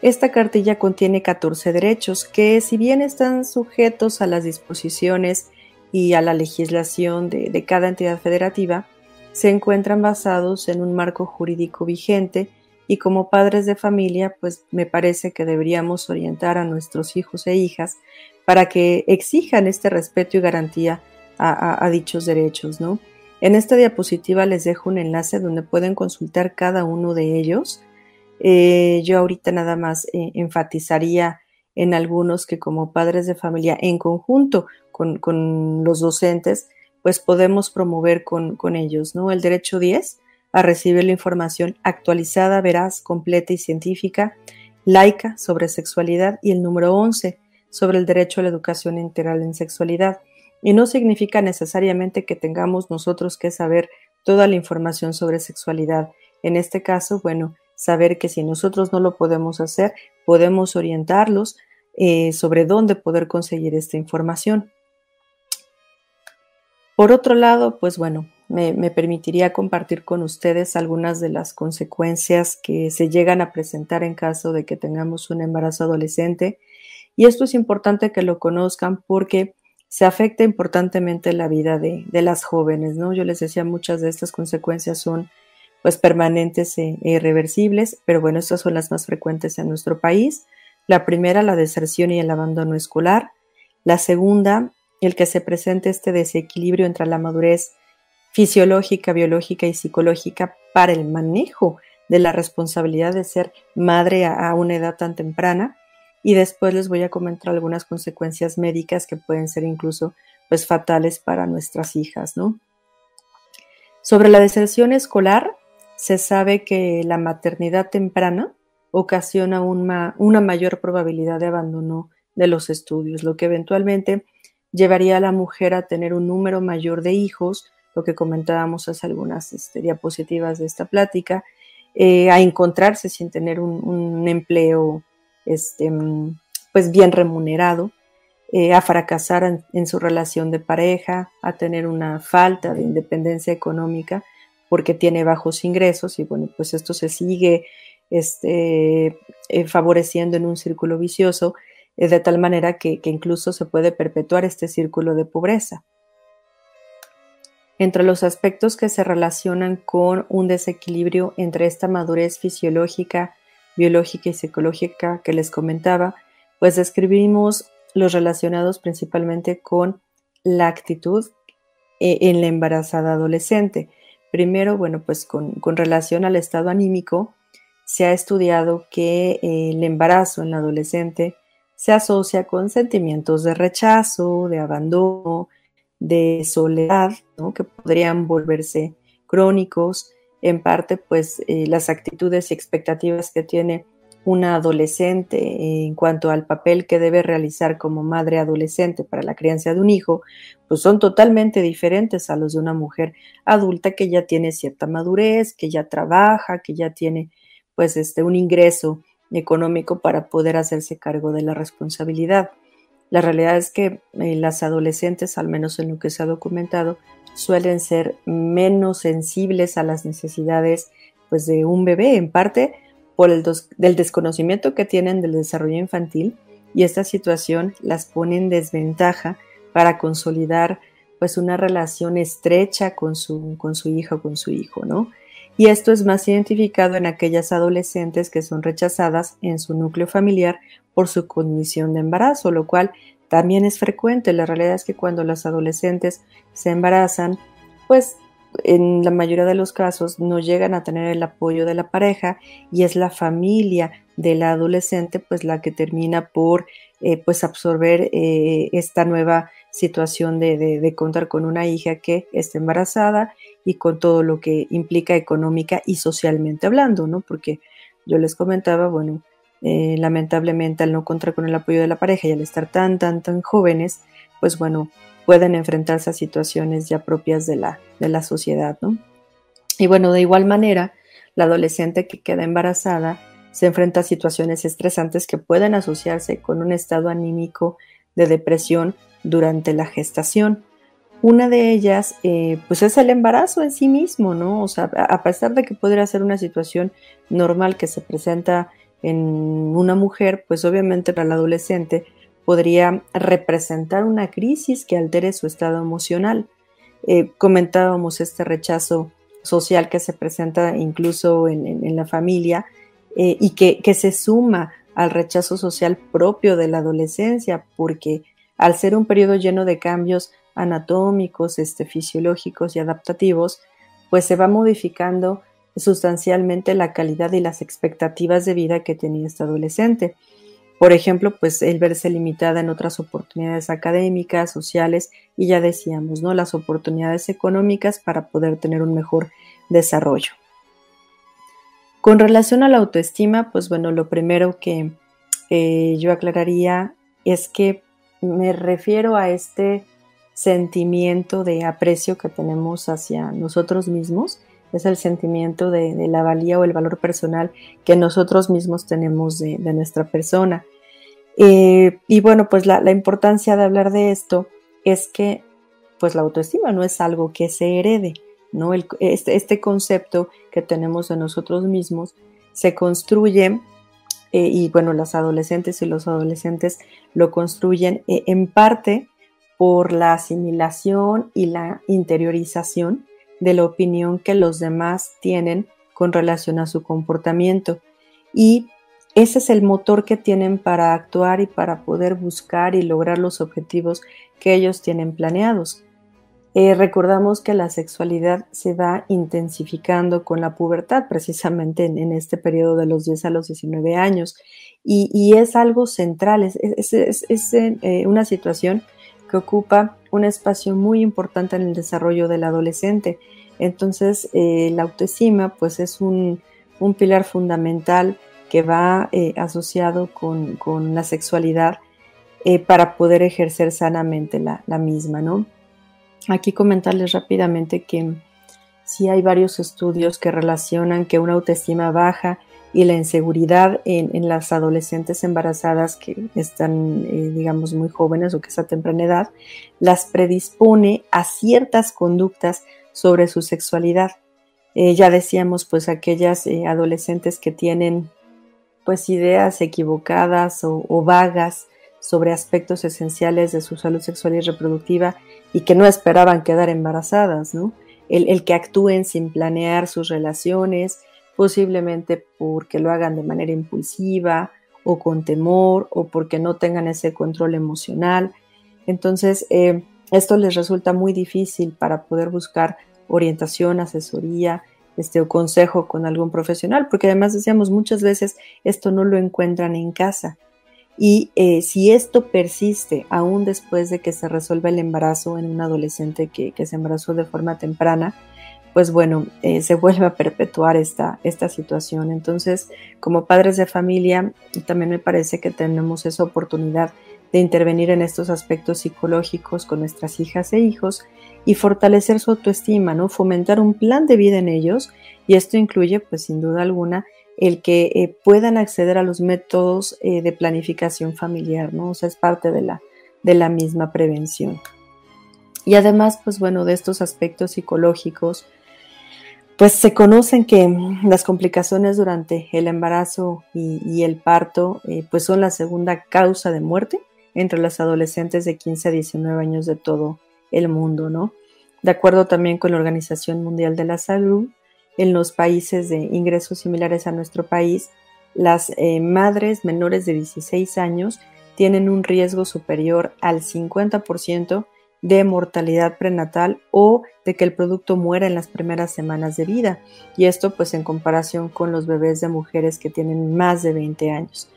Esta cartilla contiene 14 derechos que si bien están sujetos a las disposiciones y a la legislación de, de cada entidad federativa, se encuentran basados en un marco jurídico vigente y como padres de familia, pues me parece que deberíamos orientar a nuestros hijos e hijas para que exijan este respeto y garantía a, dichos derechos, ¿no? En esta diapositiva les dejo un enlace donde pueden consultar cada uno de ellos. Eh, yo ahorita nada más eh, enfatizaría en algunos que como padres de familia en conjunto con, los docentes, pues podemos promover con, con, ellos, ¿no? El derecho 10 a recibir la información actualizada, veraz, completa y científica, laica sobre sexualidad y el número 11 sobre el derecho a la educación integral en sexualidad. Y no significa necesariamente que tengamos nosotros que saber toda la información sobre sexualidad. En este caso, bueno, saber que si nosotros no lo podemos hacer, podemos orientarlos eh, sobre dónde poder conseguir esta información. Por otro lado, pues bueno, me, permitiría compartir con ustedes algunas de las consecuencias que se llegan a presentar en caso de que tengamos un embarazo adolescente y esto es importante que lo conozcan porque se afecta importantemente la vida de, las jóvenes, ¿no? Yo les decía, muchas de estas consecuencias son pues permanentes e, e irreversibles, pero bueno, estas son las más frecuentes en nuestro país. La primera, la deserción y el abandono escolar. La segunda, el que se presente este desequilibrio entre la madurez fisiológica, biológica y psicológica para el manejo de la responsabilidad de ser madre a una edad tan temprana y después les voy a comentar algunas consecuencias médicas que pueden ser incluso pues fatales para nuestras hijas, ¿no? Sobre la deserción escolar, se sabe que la maternidad temprana ocasiona una, una mayor probabilidad de abandono de los estudios, lo que eventualmente llevaría a la mujer a tener un número mayor de hijos, lo que comentábamos hace algunas este, diapositivas de esta plática, eh, a encontrarse sin tener un, empleo este, pues bien remunerado, eh, a fracasar en, su relación de pareja, a tener una falta de independencia económica porque tiene bajos ingresos y bueno, pues esto se sigue este, eh, favoreciendo en un círculo vicioso de tal manera que incluso se puede perpetuar este círculo de pobreza. Entre los aspectos que se relacionan con un desequilibrio entre esta madurez fisiológica biológica y psicológica que les comentaba, pues describimos los relacionados principalmente con la actitud eh, en la embarazada adolescente. Primero, bueno, pues con, relación al estado anímico, se ha estudiado que eh, el embarazo en la adolescente se asocia con sentimientos de rechazo, de abandono, de soledad, que podrían volverse crónicos, en parte pues eh, las actitudes y expectativas que tiene una adolescente en cuanto al papel que debe realizar como madre adolescente para la crianza de un hijo, pues son totalmente diferentes a los de una mujer adulta que ya tiene cierta madurez, que ya trabaja, que ya tiene pues este un ingreso económico para poder hacerse cargo de la responsabilidad. La realidad es que eh, las adolescentes, al menos en lo que se ha documentado, suelen ser menos sensibles a las necesidades pues, de un bebé, en parte por el del desconocimiento que tienen del desarrollo infantil y esta situación las pone en desventaja para consolidar pues una relación estrecha con su, con su hija o con su hijo, ¿no? Y esto es más identificado en aquellas adolescentes que son rechazadas en su núcleo familiar por su condición de embarazo, lo cual también es frecuente. La realidad es que cuando las adolescentes se embarazan, pues en la mayoría de los casos no llegan a tener el apoyo de la pareja y es la familia de la adolescente pues la que termina por eh, pues absorber eh, esta nueva situación de, de, contar con una hija que está embarazada y con todo lo que implica económica y socialmente hablando, ¿no? Porque yo les comentaba, bueno, eh, lamentablemente al no contar con el apoyo de la pareja y al estar tan, tan, tan jóvenes, pues bueno, pueden enfrentarse a situaciones ya propias de la, de la sociedad, ¿no? Y bueno, de igual manera, la adolescente que queda embarazada se enfrenta a situaciones estresantes que pueden asociarse con un estado anímico de depresión durante la gestación. Una de ellas, eh, pues es el embarazo en sí mismo, ¿no? O sea, a pesar de que podría ser una situación normal que se presenta en una mujer, pues obviamente para la adolescente podría representar una crisis que altere su estado emocional. Eh, comentábamos este rechazo social que se presenta incluso en, la familia eh, y que, que, se suma al rechazo social propio de la adolescencia, porque al ser un periodo lleno de cambios anatómicos, este, fisiológicos y adaptativos, pues se va modificando sustancialmente la calidad y las expectativas de vida que tenía esta adolescente. Por ejemplo, pues el verse limitada en otras oportunidades académicas, sociales y ya decíamos, ¿no? Las oportunidades económicas para poder tener un mejor desarrollo. Con relación a la autoestima, pues bueno, lo primero que eh, yo aclararía es que me refiero a este sentimiento de aprecio que tenemos hacia nosotros mismos, es el sentimiento de, la valía o el valor personal que nosotros mismos tenemos de nuestra persona. Eh, y bueno, pues la, importancia de hablar de esto es que pues la autoestima no es algo que se herede, ¿no? Este, este, concepto que tenemos de nosotros mismos se construye eh, y bueno, las adolescentes y los adolescentes lo construyen eh, en parte por la asimilación y la interiorización de la opinión que los demás tienen con relación a su comportamiento y ese es el motor que tienen para actuar y para poder buscar y lograr los objetivos que ellos tienen planeados. Eh, recordamos que la sexualidad se va intensificando con la pubertad, precisamente en, este periodo de los 10 a los 19 años, y, es algo central, es, eh, una situación que ocupa un espacio muy importante en el desarrollo del adolescente. Entonces, eh, la autoestima pues es un, un pilar fundamental que va eh, asociado con, la sexualidad eh, para poder ejercer sanamente la, misma, ¿no? Aquí comentarles rápidamente que sí hay varios estudios que relacionan que una autoestima baja y la inseguridad en, las adolescentes embarazadas que están, eh, digamos, muy jóvenes o que está a temprana edad, las predispone a ciertas conductas sobre su sexualidad. ya decíamos, pues aquellas adolescentes que tienen pues ideas equivocadas o, vagas sobre aspectos esenciales de su salud sexual y reproductiva y que no esperaban quedar embarazadas, ¿no? El, que actúen sin planear sus relaciones, posiblemente porque lo hagan de manera impulsiva o con temor o porque no tengan ese control emocional. Entonces, eh, esto les resulta muy difícil para poder buscar orientación, asesoría este, o consejo con algún profesional, porque además decíamos muchas veces esto no lo encuentran en casa. Y eh, si esto persiste aún después de que se resuelva el embarazo en un adolescente que, se embarazó de forma temprana, pues bueno, eh, se vuelve a perpetuar esta, esta situación. Entonces, como padres de familia, también me parece que tenemos esa oportunidad de intervenir en estos aspectos psicológicos con nuestras hijas e hijos y fortalecer su autoestima, ¿no? Fomentar un plan de vida en ellos y esto incluye, pues sin duda alguna, el que eh, puedan acceder a los métodos eh, de planificación familiar, ¿no? O sea, es parte de la, de la misma prevención. Y además, pues bueno, de estos aspectos psicológicos, pues se conocen que las complicaciones durante el embarazo y, el parto, eh, pues son la segunda causa de muerte entre las adolescentes de 15 a 19 años de todo el mundo, ¿no? De acuerdo también con la Organización Mundial de la Salud, en los países de ingresos similares a nuestro país, las eh, madres menores de 16 años tienen un riesgo superior al 50% de mortalidad prenatal o de que el producto muera en las primeras semanas de vida. Y esto pues en comparación con los bebés de mujeres que tienen más de 20 años.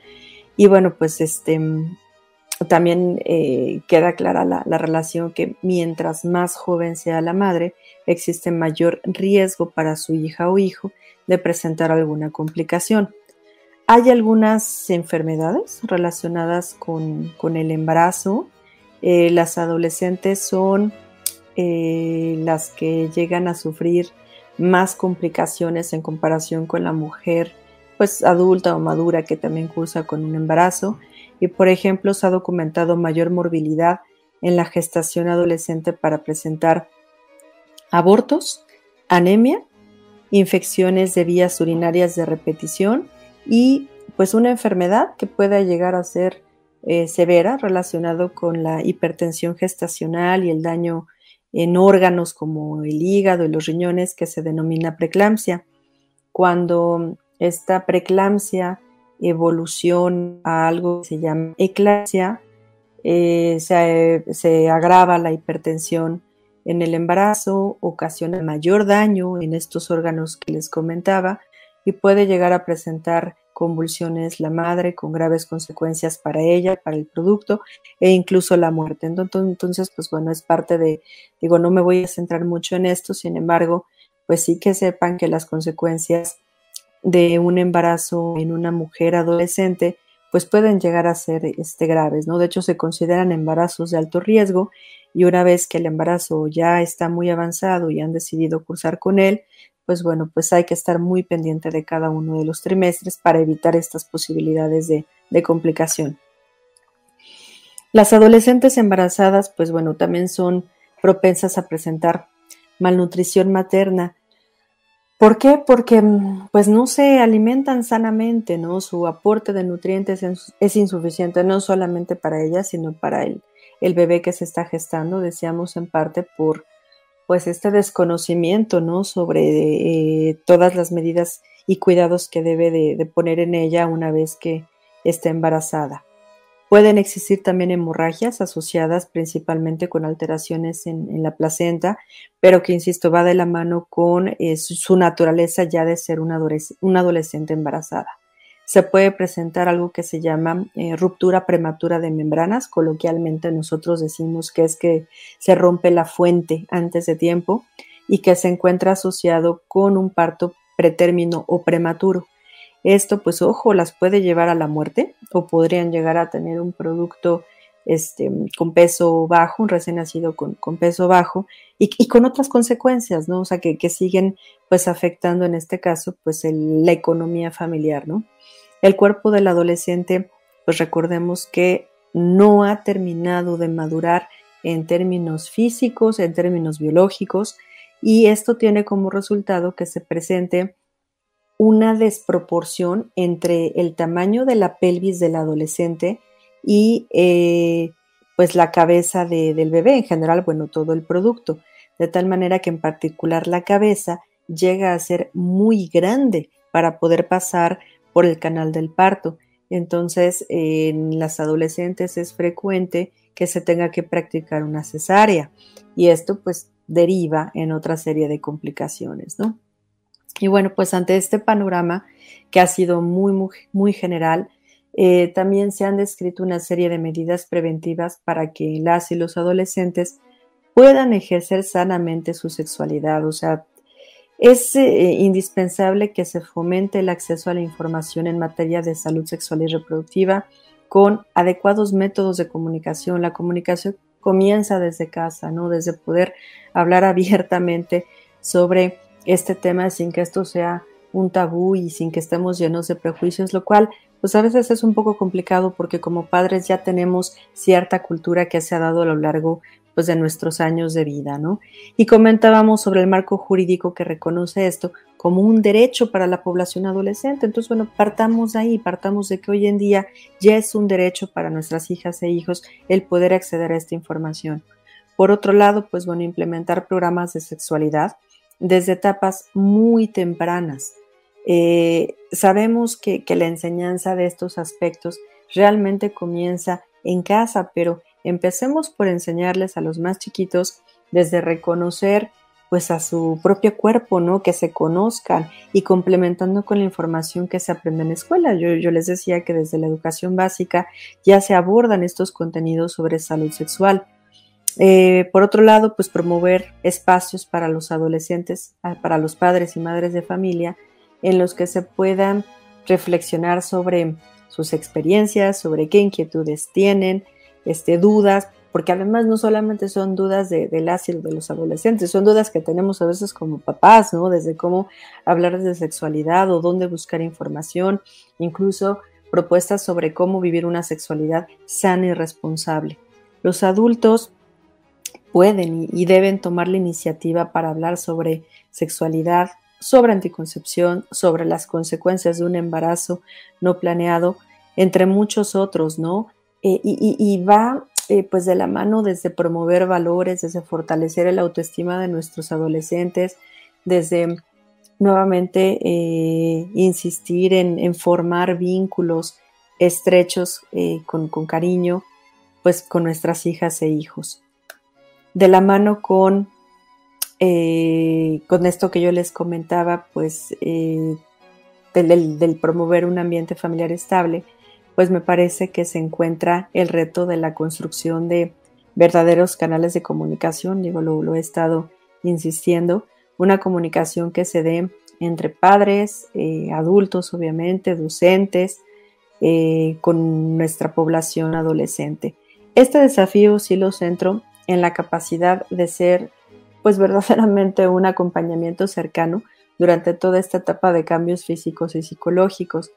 Y bueno, pues este, también eh, queda clara la, relación que mientras más joven sea la madre, existe mayor riesgo para su hija o hijo de presentar alguna complicación. Hay algunas enfermedades relacionadas con, el embarazo. Eh, las adolescentes son eh, las que llegan a sufrir más complicaciones en comparación con la mujer pues adulta o madura que también cursa con un embarazo. Y por ejemplo se ha documentado mayor morbilidad en la gestación adolescente para presentar abortos, anemia, infecciones de vías urinarias de repetición y pues una enfermedad que pueda llegar a ser eh, severa relacionado con la hipertensión gestacional y el daño en órganos como el hígado y los riñones que se denomina preeclampsia. Cuando esta preeclampsia evoluciona a algo que se llama eclampsia, eh, se, se agrava la hipertensión en el embarazo, ocasiona mayor daño en estos órganos que les comentaba y puede llegar a presentar convulsiones la madre con graves consecuencias para ella, para el producto e incluso la muerte. Entonces, pues bueno, es parte de, digo, no me voy a centrar mucho en esto, sin embargo, pues sí que sepan que las consecuencias de un embarazo en una mujer adolescente pues pueden llegar a ser este, graves, ¿no? De hecho, se consideran embarazos de alto riesgo y una vez que el embarazo ya está muy avanzado y han decidido cursar con él, pues bueno, pues hay que estar muy pendiente de cada uno de los trimestres para evitar estas posibilidades de, complicación. Las adolescentes embarazadas, pues bueno, también son propensas a presentar malnutrición materna ¿Por qué? Porque mm, pues no se alimentan sanamente, ¿no? Su aporte de nutrientes es, insuficiente, no solamente para ellas, sino para el, el bebé que se está gestando, decíamos en parte por pues este desconocimiento, ¿no? Sobre eh, todas las medidas y cuidados que debe de poner en ella una vez que esté embarazada. Pueden existir también hemorragias asociadas principalmente con alteraciones en, la placenta, pero que, insisto, va de la mano con eh, su, naturaleza ya de ser una, adolescente embarazada. Se puede presentar algo que se llama eh, ruptura prematura de membranas, coloquialmente nosotros decimos que es que se rompe la fuente antes de tiempo y que se encuentra asociado con un parto pretérmino o prematuro. Esto, pues ojo, las puede llevar a la muerte o podrían llegar a tener un producto este, con peso bajo, un recién nacido con, peso bajo y, con otras consecuencias, ¿no? O sea, que, siguen pues afectando en este caso pues la economía familiar, ¿no? El cuerpo del adolescente, pues recordemos que no ha terminado de madurar en términos físicos, en términos biológicos, y esto tiene como resultado que se presente una desproporción entre el tamaño de la pelvis del adolescente y eh, pues la cabeza del bebé, en general, bueno, todo el producto, de tal manera que en particular la cabeza llega a ser muy grande para poder pasar por el canal del parto. Entonces, en las adolescentes es frecuente que se tenga que practicar una cesárea y esto pues deriva en otra serie de complicaciones, ¿no? Y bueno, pues ante este panorama que ha sido muy, muy, muy general, eh, también se han descrito una serie de medidas preventivas para que las y los adolescentes puedan ejercer sanamente su sexualidad. O sea, es eh, indispensable que se fomente el acceso a la información en materia de salud sexual y reproductiva con adecuados métodos de comunicación. La comunicación comienza desde casa, ¿no? Desde poder hablar abiertamente sobre este tema sin que esto sea un tabú y sin que estemos llenos de prejuicios, lo cual pues a veces es un poco complicado porque como padres ya tenemos cierta cultura que se ha dado a lo largo pues de nuestros años de vida, ¿no? Y comentábamos sobre el marco jurídico que reconoce esto como un derecho para la población adolescente. Entonces, bueno, partamos de ahí, partamos de que hoy en día ya es un derecho para nuestras hijas e hijos el poder acceder a esta información. Por otro lado, pues bueno, implementar programas de sexualidad desde etapas muy tempranas. Eh, sabemos que, la enseñanza de estos aspectos realmente comienza en casa, pero empecemos por enseñarles a los más chiquitos desde reconocer pues a su propio cuerpo, ¿no? Que se conozcan y complementando con la información que se aprende en la escuela. Yo, les decía que desde la educación básica ya se abordan estos contenidos sobre salud sexual. Eh, por otro lado, pues promover espacios para los adolescentes, ah, para los padres y madres de familia, en los que se puedan reflexionar sobre sus experiencias, sobre qué inquietudes tienen, este, dudas, porque además no solamente son dudas de, del ácido de los adolescentes, son dudas que tenemos a veces como papás, ¿no? Desde cómo hablar de sexualidad o dónde buscar información, incluso propuestas sobre cómo vivir una sexualidad sana y responsable. Los adultos pueden y deben tomar la iniciativa para hablar sobre sexualidad, sobre anticoncepción, sobre las consecuencias de un embarazo no planeado, entre muchos otros, ¿no? Eh, y, va eh, pues de la mano desde promover valores, desde fortalecer el autoestima de nuestros adolescentes, desde nuevamente eh, insistir en, formar vínculos estrechos con, con, cariño, pues con nuestras hijas e hijos. De la mano con, con esto que yo les comentaba, pues del promover un ambiente familiar estable, pues me parece que se encuentra el reto de la construcción de verdaderos canales de comunicación, digo, lo, he estado insistiendo, una comunicación que se dé entre padres, eh, adultos, obviamente, docentes, eh, con nuestra población adolescente. Este desafío sí lo centro en la capacidad de ser, pues verdaderamente un acompañamiento cercano durante toda esta etapa de cambios físicos y psicológicos,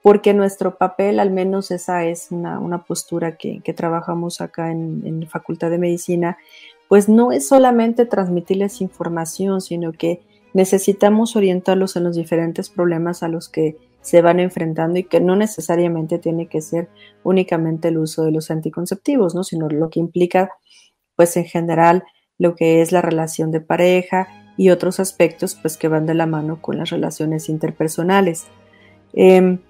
porque nuestro papel, al menos esa es una, postura que, trabajamos acá en, Facultad de Medicina, pues no es solamente transmitirles información, sino que necesitamos orientarlos en los diferentes problemas a los que se van enfrentando y que no necesariamente tiene que ser únicamente el uso de los anticonceptivos, ¿no? sino lo que implica, pues en general, lo que es la relación de pareja y otros aspectos, pues que van de la mano con las relaciones interpersonales. Em,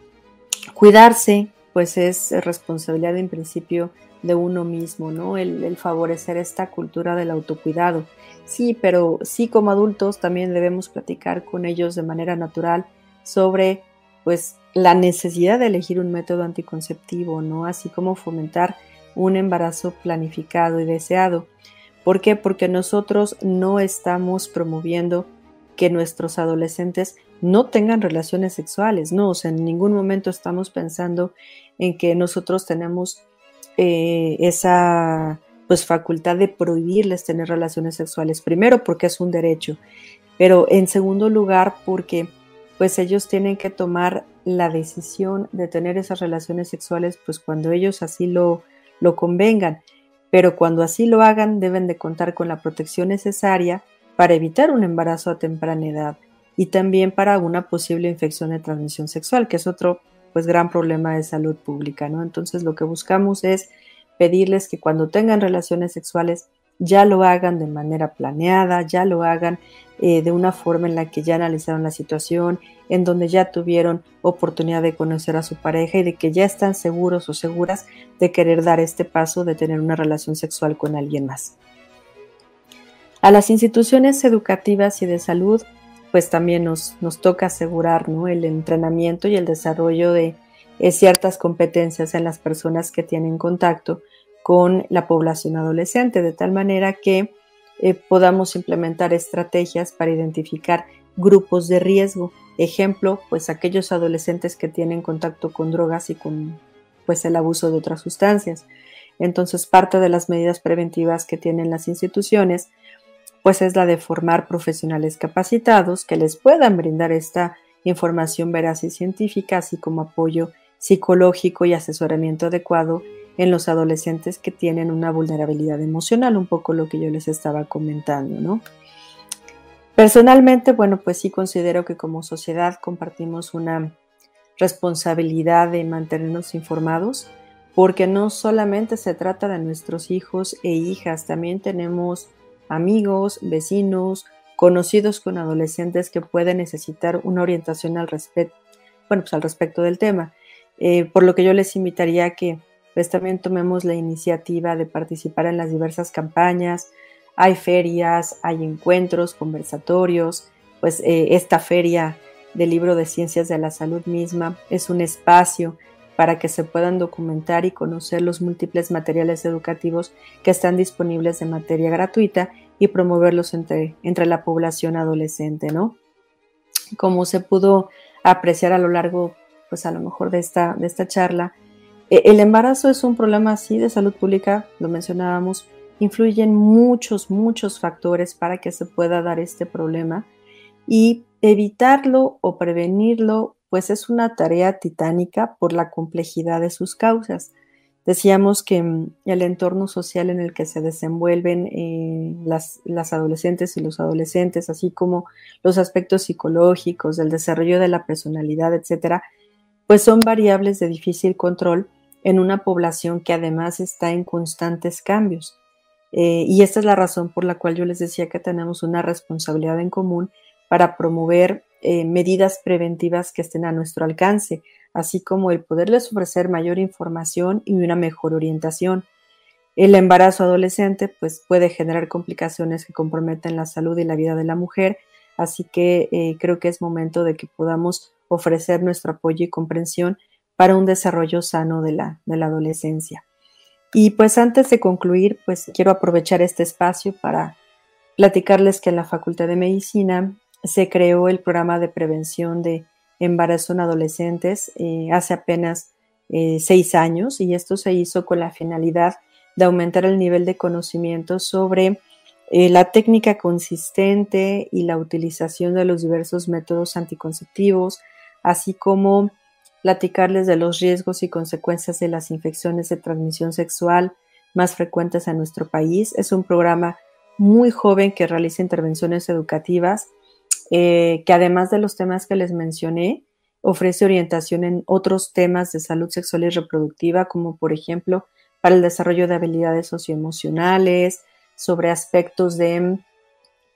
Cuidarse, pues es responsabilidad en principio de uno mismo, ¿no? El, favorecer esta cultura del autocuidado. Sí, pero sí como adultos también debemos platicar con ellos de manera natural sobre, pues, la necesidad de elegir un método anticonceptivo, ¿no? Así como fomentar un embarazo planificado y deseado. ¿Por qué? Porque nosotros no estamos promoviendo que nuestros adolescentes no tengan relaciones sexuales, no, o sea, en ningún momento estamos pensando en que nosotros tenemos eh, esa pues facultad de prohibirles tener relaciones sexuales, primero porque es un derecho, pero en segundo lugar porque pues ellos tienen que tomar la decisión de tener esas relaciones sexuales pues cuando ellos así lo, lo convengan, pero cuando así lo hagan deben de contar con la protección necesaria para evitar un embarazo a temprana edad y también para una posible infección de transmisión sexual, que es otro pues gran problema de salud pública, ¿no? Entonces lo que buscamos es pedirles que cuando tengan relaciones sexuales ya lo hagan de manera planeada, ya lo hagan eh, de una forma en la que ya analizaron la situación, en donde ya tuvieron oportunidad de conocer a su pareja y de que ya están seguros o seguras de querer dar este paso de tener una relación sexual con alguien más. A las instituciones educativas y de salud pues también nos, nos toca asegurar el entrenamiento y el desarrollo de eh, ciertas competencias en las personas que tienen contacto con la población adolescente, de tal manera que eh, podamos implementar estrategias para identificar grupos de riesgo. Ejemplo, pues aquellos adolescentes que tienen contacto con drogas y con pues el abuso de otras sustancias. Entonces, parte de las medidas preventivas que tienen las instituciones pues es la de formar profesionales capacitados que les puedan brindar esta información veraz y científica, así como apoyo psicológico y asesoramiento adecuado en los adolescentes que tienen una vulnerabilidad emocional, un poco lo que yo les estaba comentando, ¿no? Personalmente, bueno, pues sí considero que como sociedad compartimos una responsabilidad de mantenernos informados, porque no solamente se trata de nuestros hijos e hijas, también tenemos amigos, vecinos, conocidos con adolescentes que pueden necesitar una orientación al respecto, bueno, pues al respecto del tema. Eh, por lo que yo les invitaría a que pues también tomemos la iniciativa de participar en las diversas campañas. Hay ferias, hay encuentros, conversatorios, pues eh, esta feria del libro de ciencias de la salud misma es un espacio para que se puedan documentar y conocer los múltiples materiales educativos que están disponibles de materia gratuita y promoverlos entre, entre la población adolescente, ¿no? Como se pudo apreciar a lo largo, pues a lo mejor de esta, de esta charla, el embarazo es un problema así de salud pública, lo mencionábamos, influyen muchos, muchos factores para que se pueda dar este problema y evitarlo o prevenirlo, pues es una tarea titánica por la complejidad de sus causas. Decíamos que mm, el entorno social en el que se desenvuelven eh, las, las, adolescentes y los adolescentes, así como los aspectos psicológicos, del desarrollo de la personalidad, etcétera, pues son variables de difícil control en una población que además está en constantes cambios. Eh, y esta es la razón por la cual yo les decía que tenemos una responsabilidad en común para promover eh, medidas preventivas que estén a nuestro alcance, así como el poderles ofrecer mayor información y una mejor orientación. El embarazo adolescente pues, puede generar complicaciones que comprometen la salud y la vida de la mujer, así que eh, creo que es momento de que podamos ofrecer nuestro apoyo y comprensión para un desarrollo sano de la, de la adolescencia. Y pues antes de concluir, pues quiero aprovechar este espacio para platicarles que en la Facultad de Medicina se creó el programa de prevención de embarazo en adolescentes eh, hace apenas eh, seis años y esto se hizo con la finalidad de aumentar el nivel de conocimiento sobre eh, la técnica consistente y la utilización de los diversos métodos anticonceptivos, así como platicarles de los riesgos y consecuencias de las infecciones de transmisión sexual más frecuentes en nuestro país. Es un programa muy joven que realiza intervenciones educativas, eh, que además de los temas que les mencioné, ofrece orientación en otros temas de salud sexual y reproductiva, como por ejemplo para el desarrollo de habilidades socioemocionales, sobre aspectos de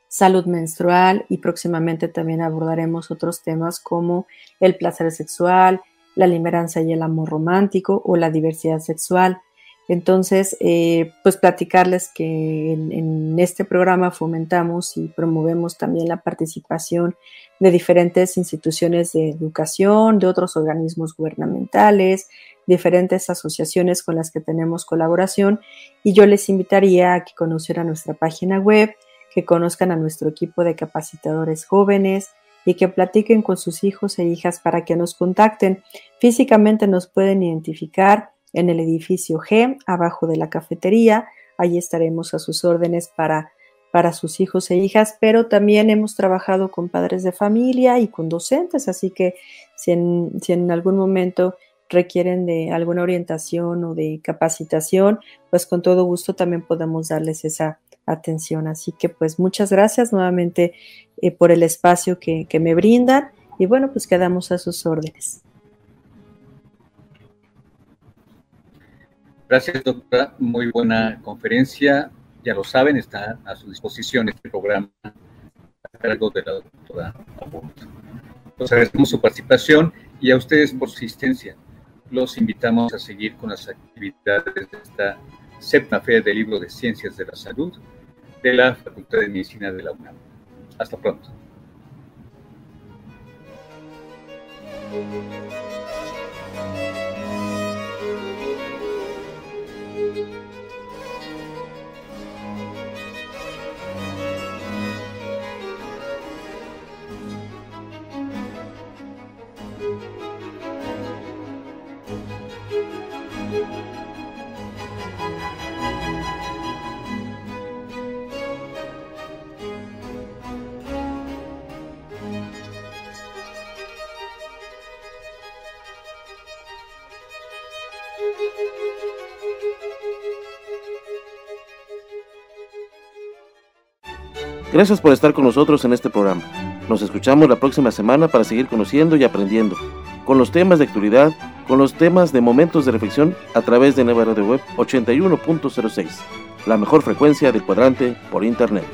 salud menstrual y próximamente también abordaremos otros temas como el placer sexual, la limeranza y el amor romántico o la diversidad sexual. Entonces, eh, pues platicarles que en, este programa fomentamos y promovemos también la participación de diferentes instituciones de educación, de otros organismos gubernamentales, diferentes asociaciones con las que tenemos colaboración y yo les invitaría a que conocieran nuestra página web, que conozcan a nuestro equipo de capacitadores jóvenes, y que platiquen con sus hijos e hijas para que nos contacten. Físicamente nos pueden identificar en el edificio G, abajo de la cafetería. Allí estaremos a sus órdenes para, para sus hijos e hijas, pero también hemos trabajado con padres de familia y con docentes, así que si en, si en algún momento requieren de alguna orientación o de capacitación, pues con todo gusto también podemos darles esa atención. Así que pues muchas gracias nuevamente eh, por el espacio que, me brindan y bueno, pues quedamos a sus órdenes. Gracias, doctora. Muy buena conferencia. Ya lo saben, está a su disposición este programa a cargo de la doctora Los agradecemos su participación y a ustedes por su asistencia. Los invitamos a seguir con las actividades de esta séptima Feria del Libro de Ciencias de la Salud de la Facultad de Medicina de la UNAM. Hasta pronto. Gracias por estar con nosotros en este programa. Nos escuchamos la próxima semana para seguir conociendo y aprendiendo con los temas de actualidad, con los temas de momentos de reflexión a través de Nueva Radio Web 81.06, la mejor frecuencia del cuadrante por Internet.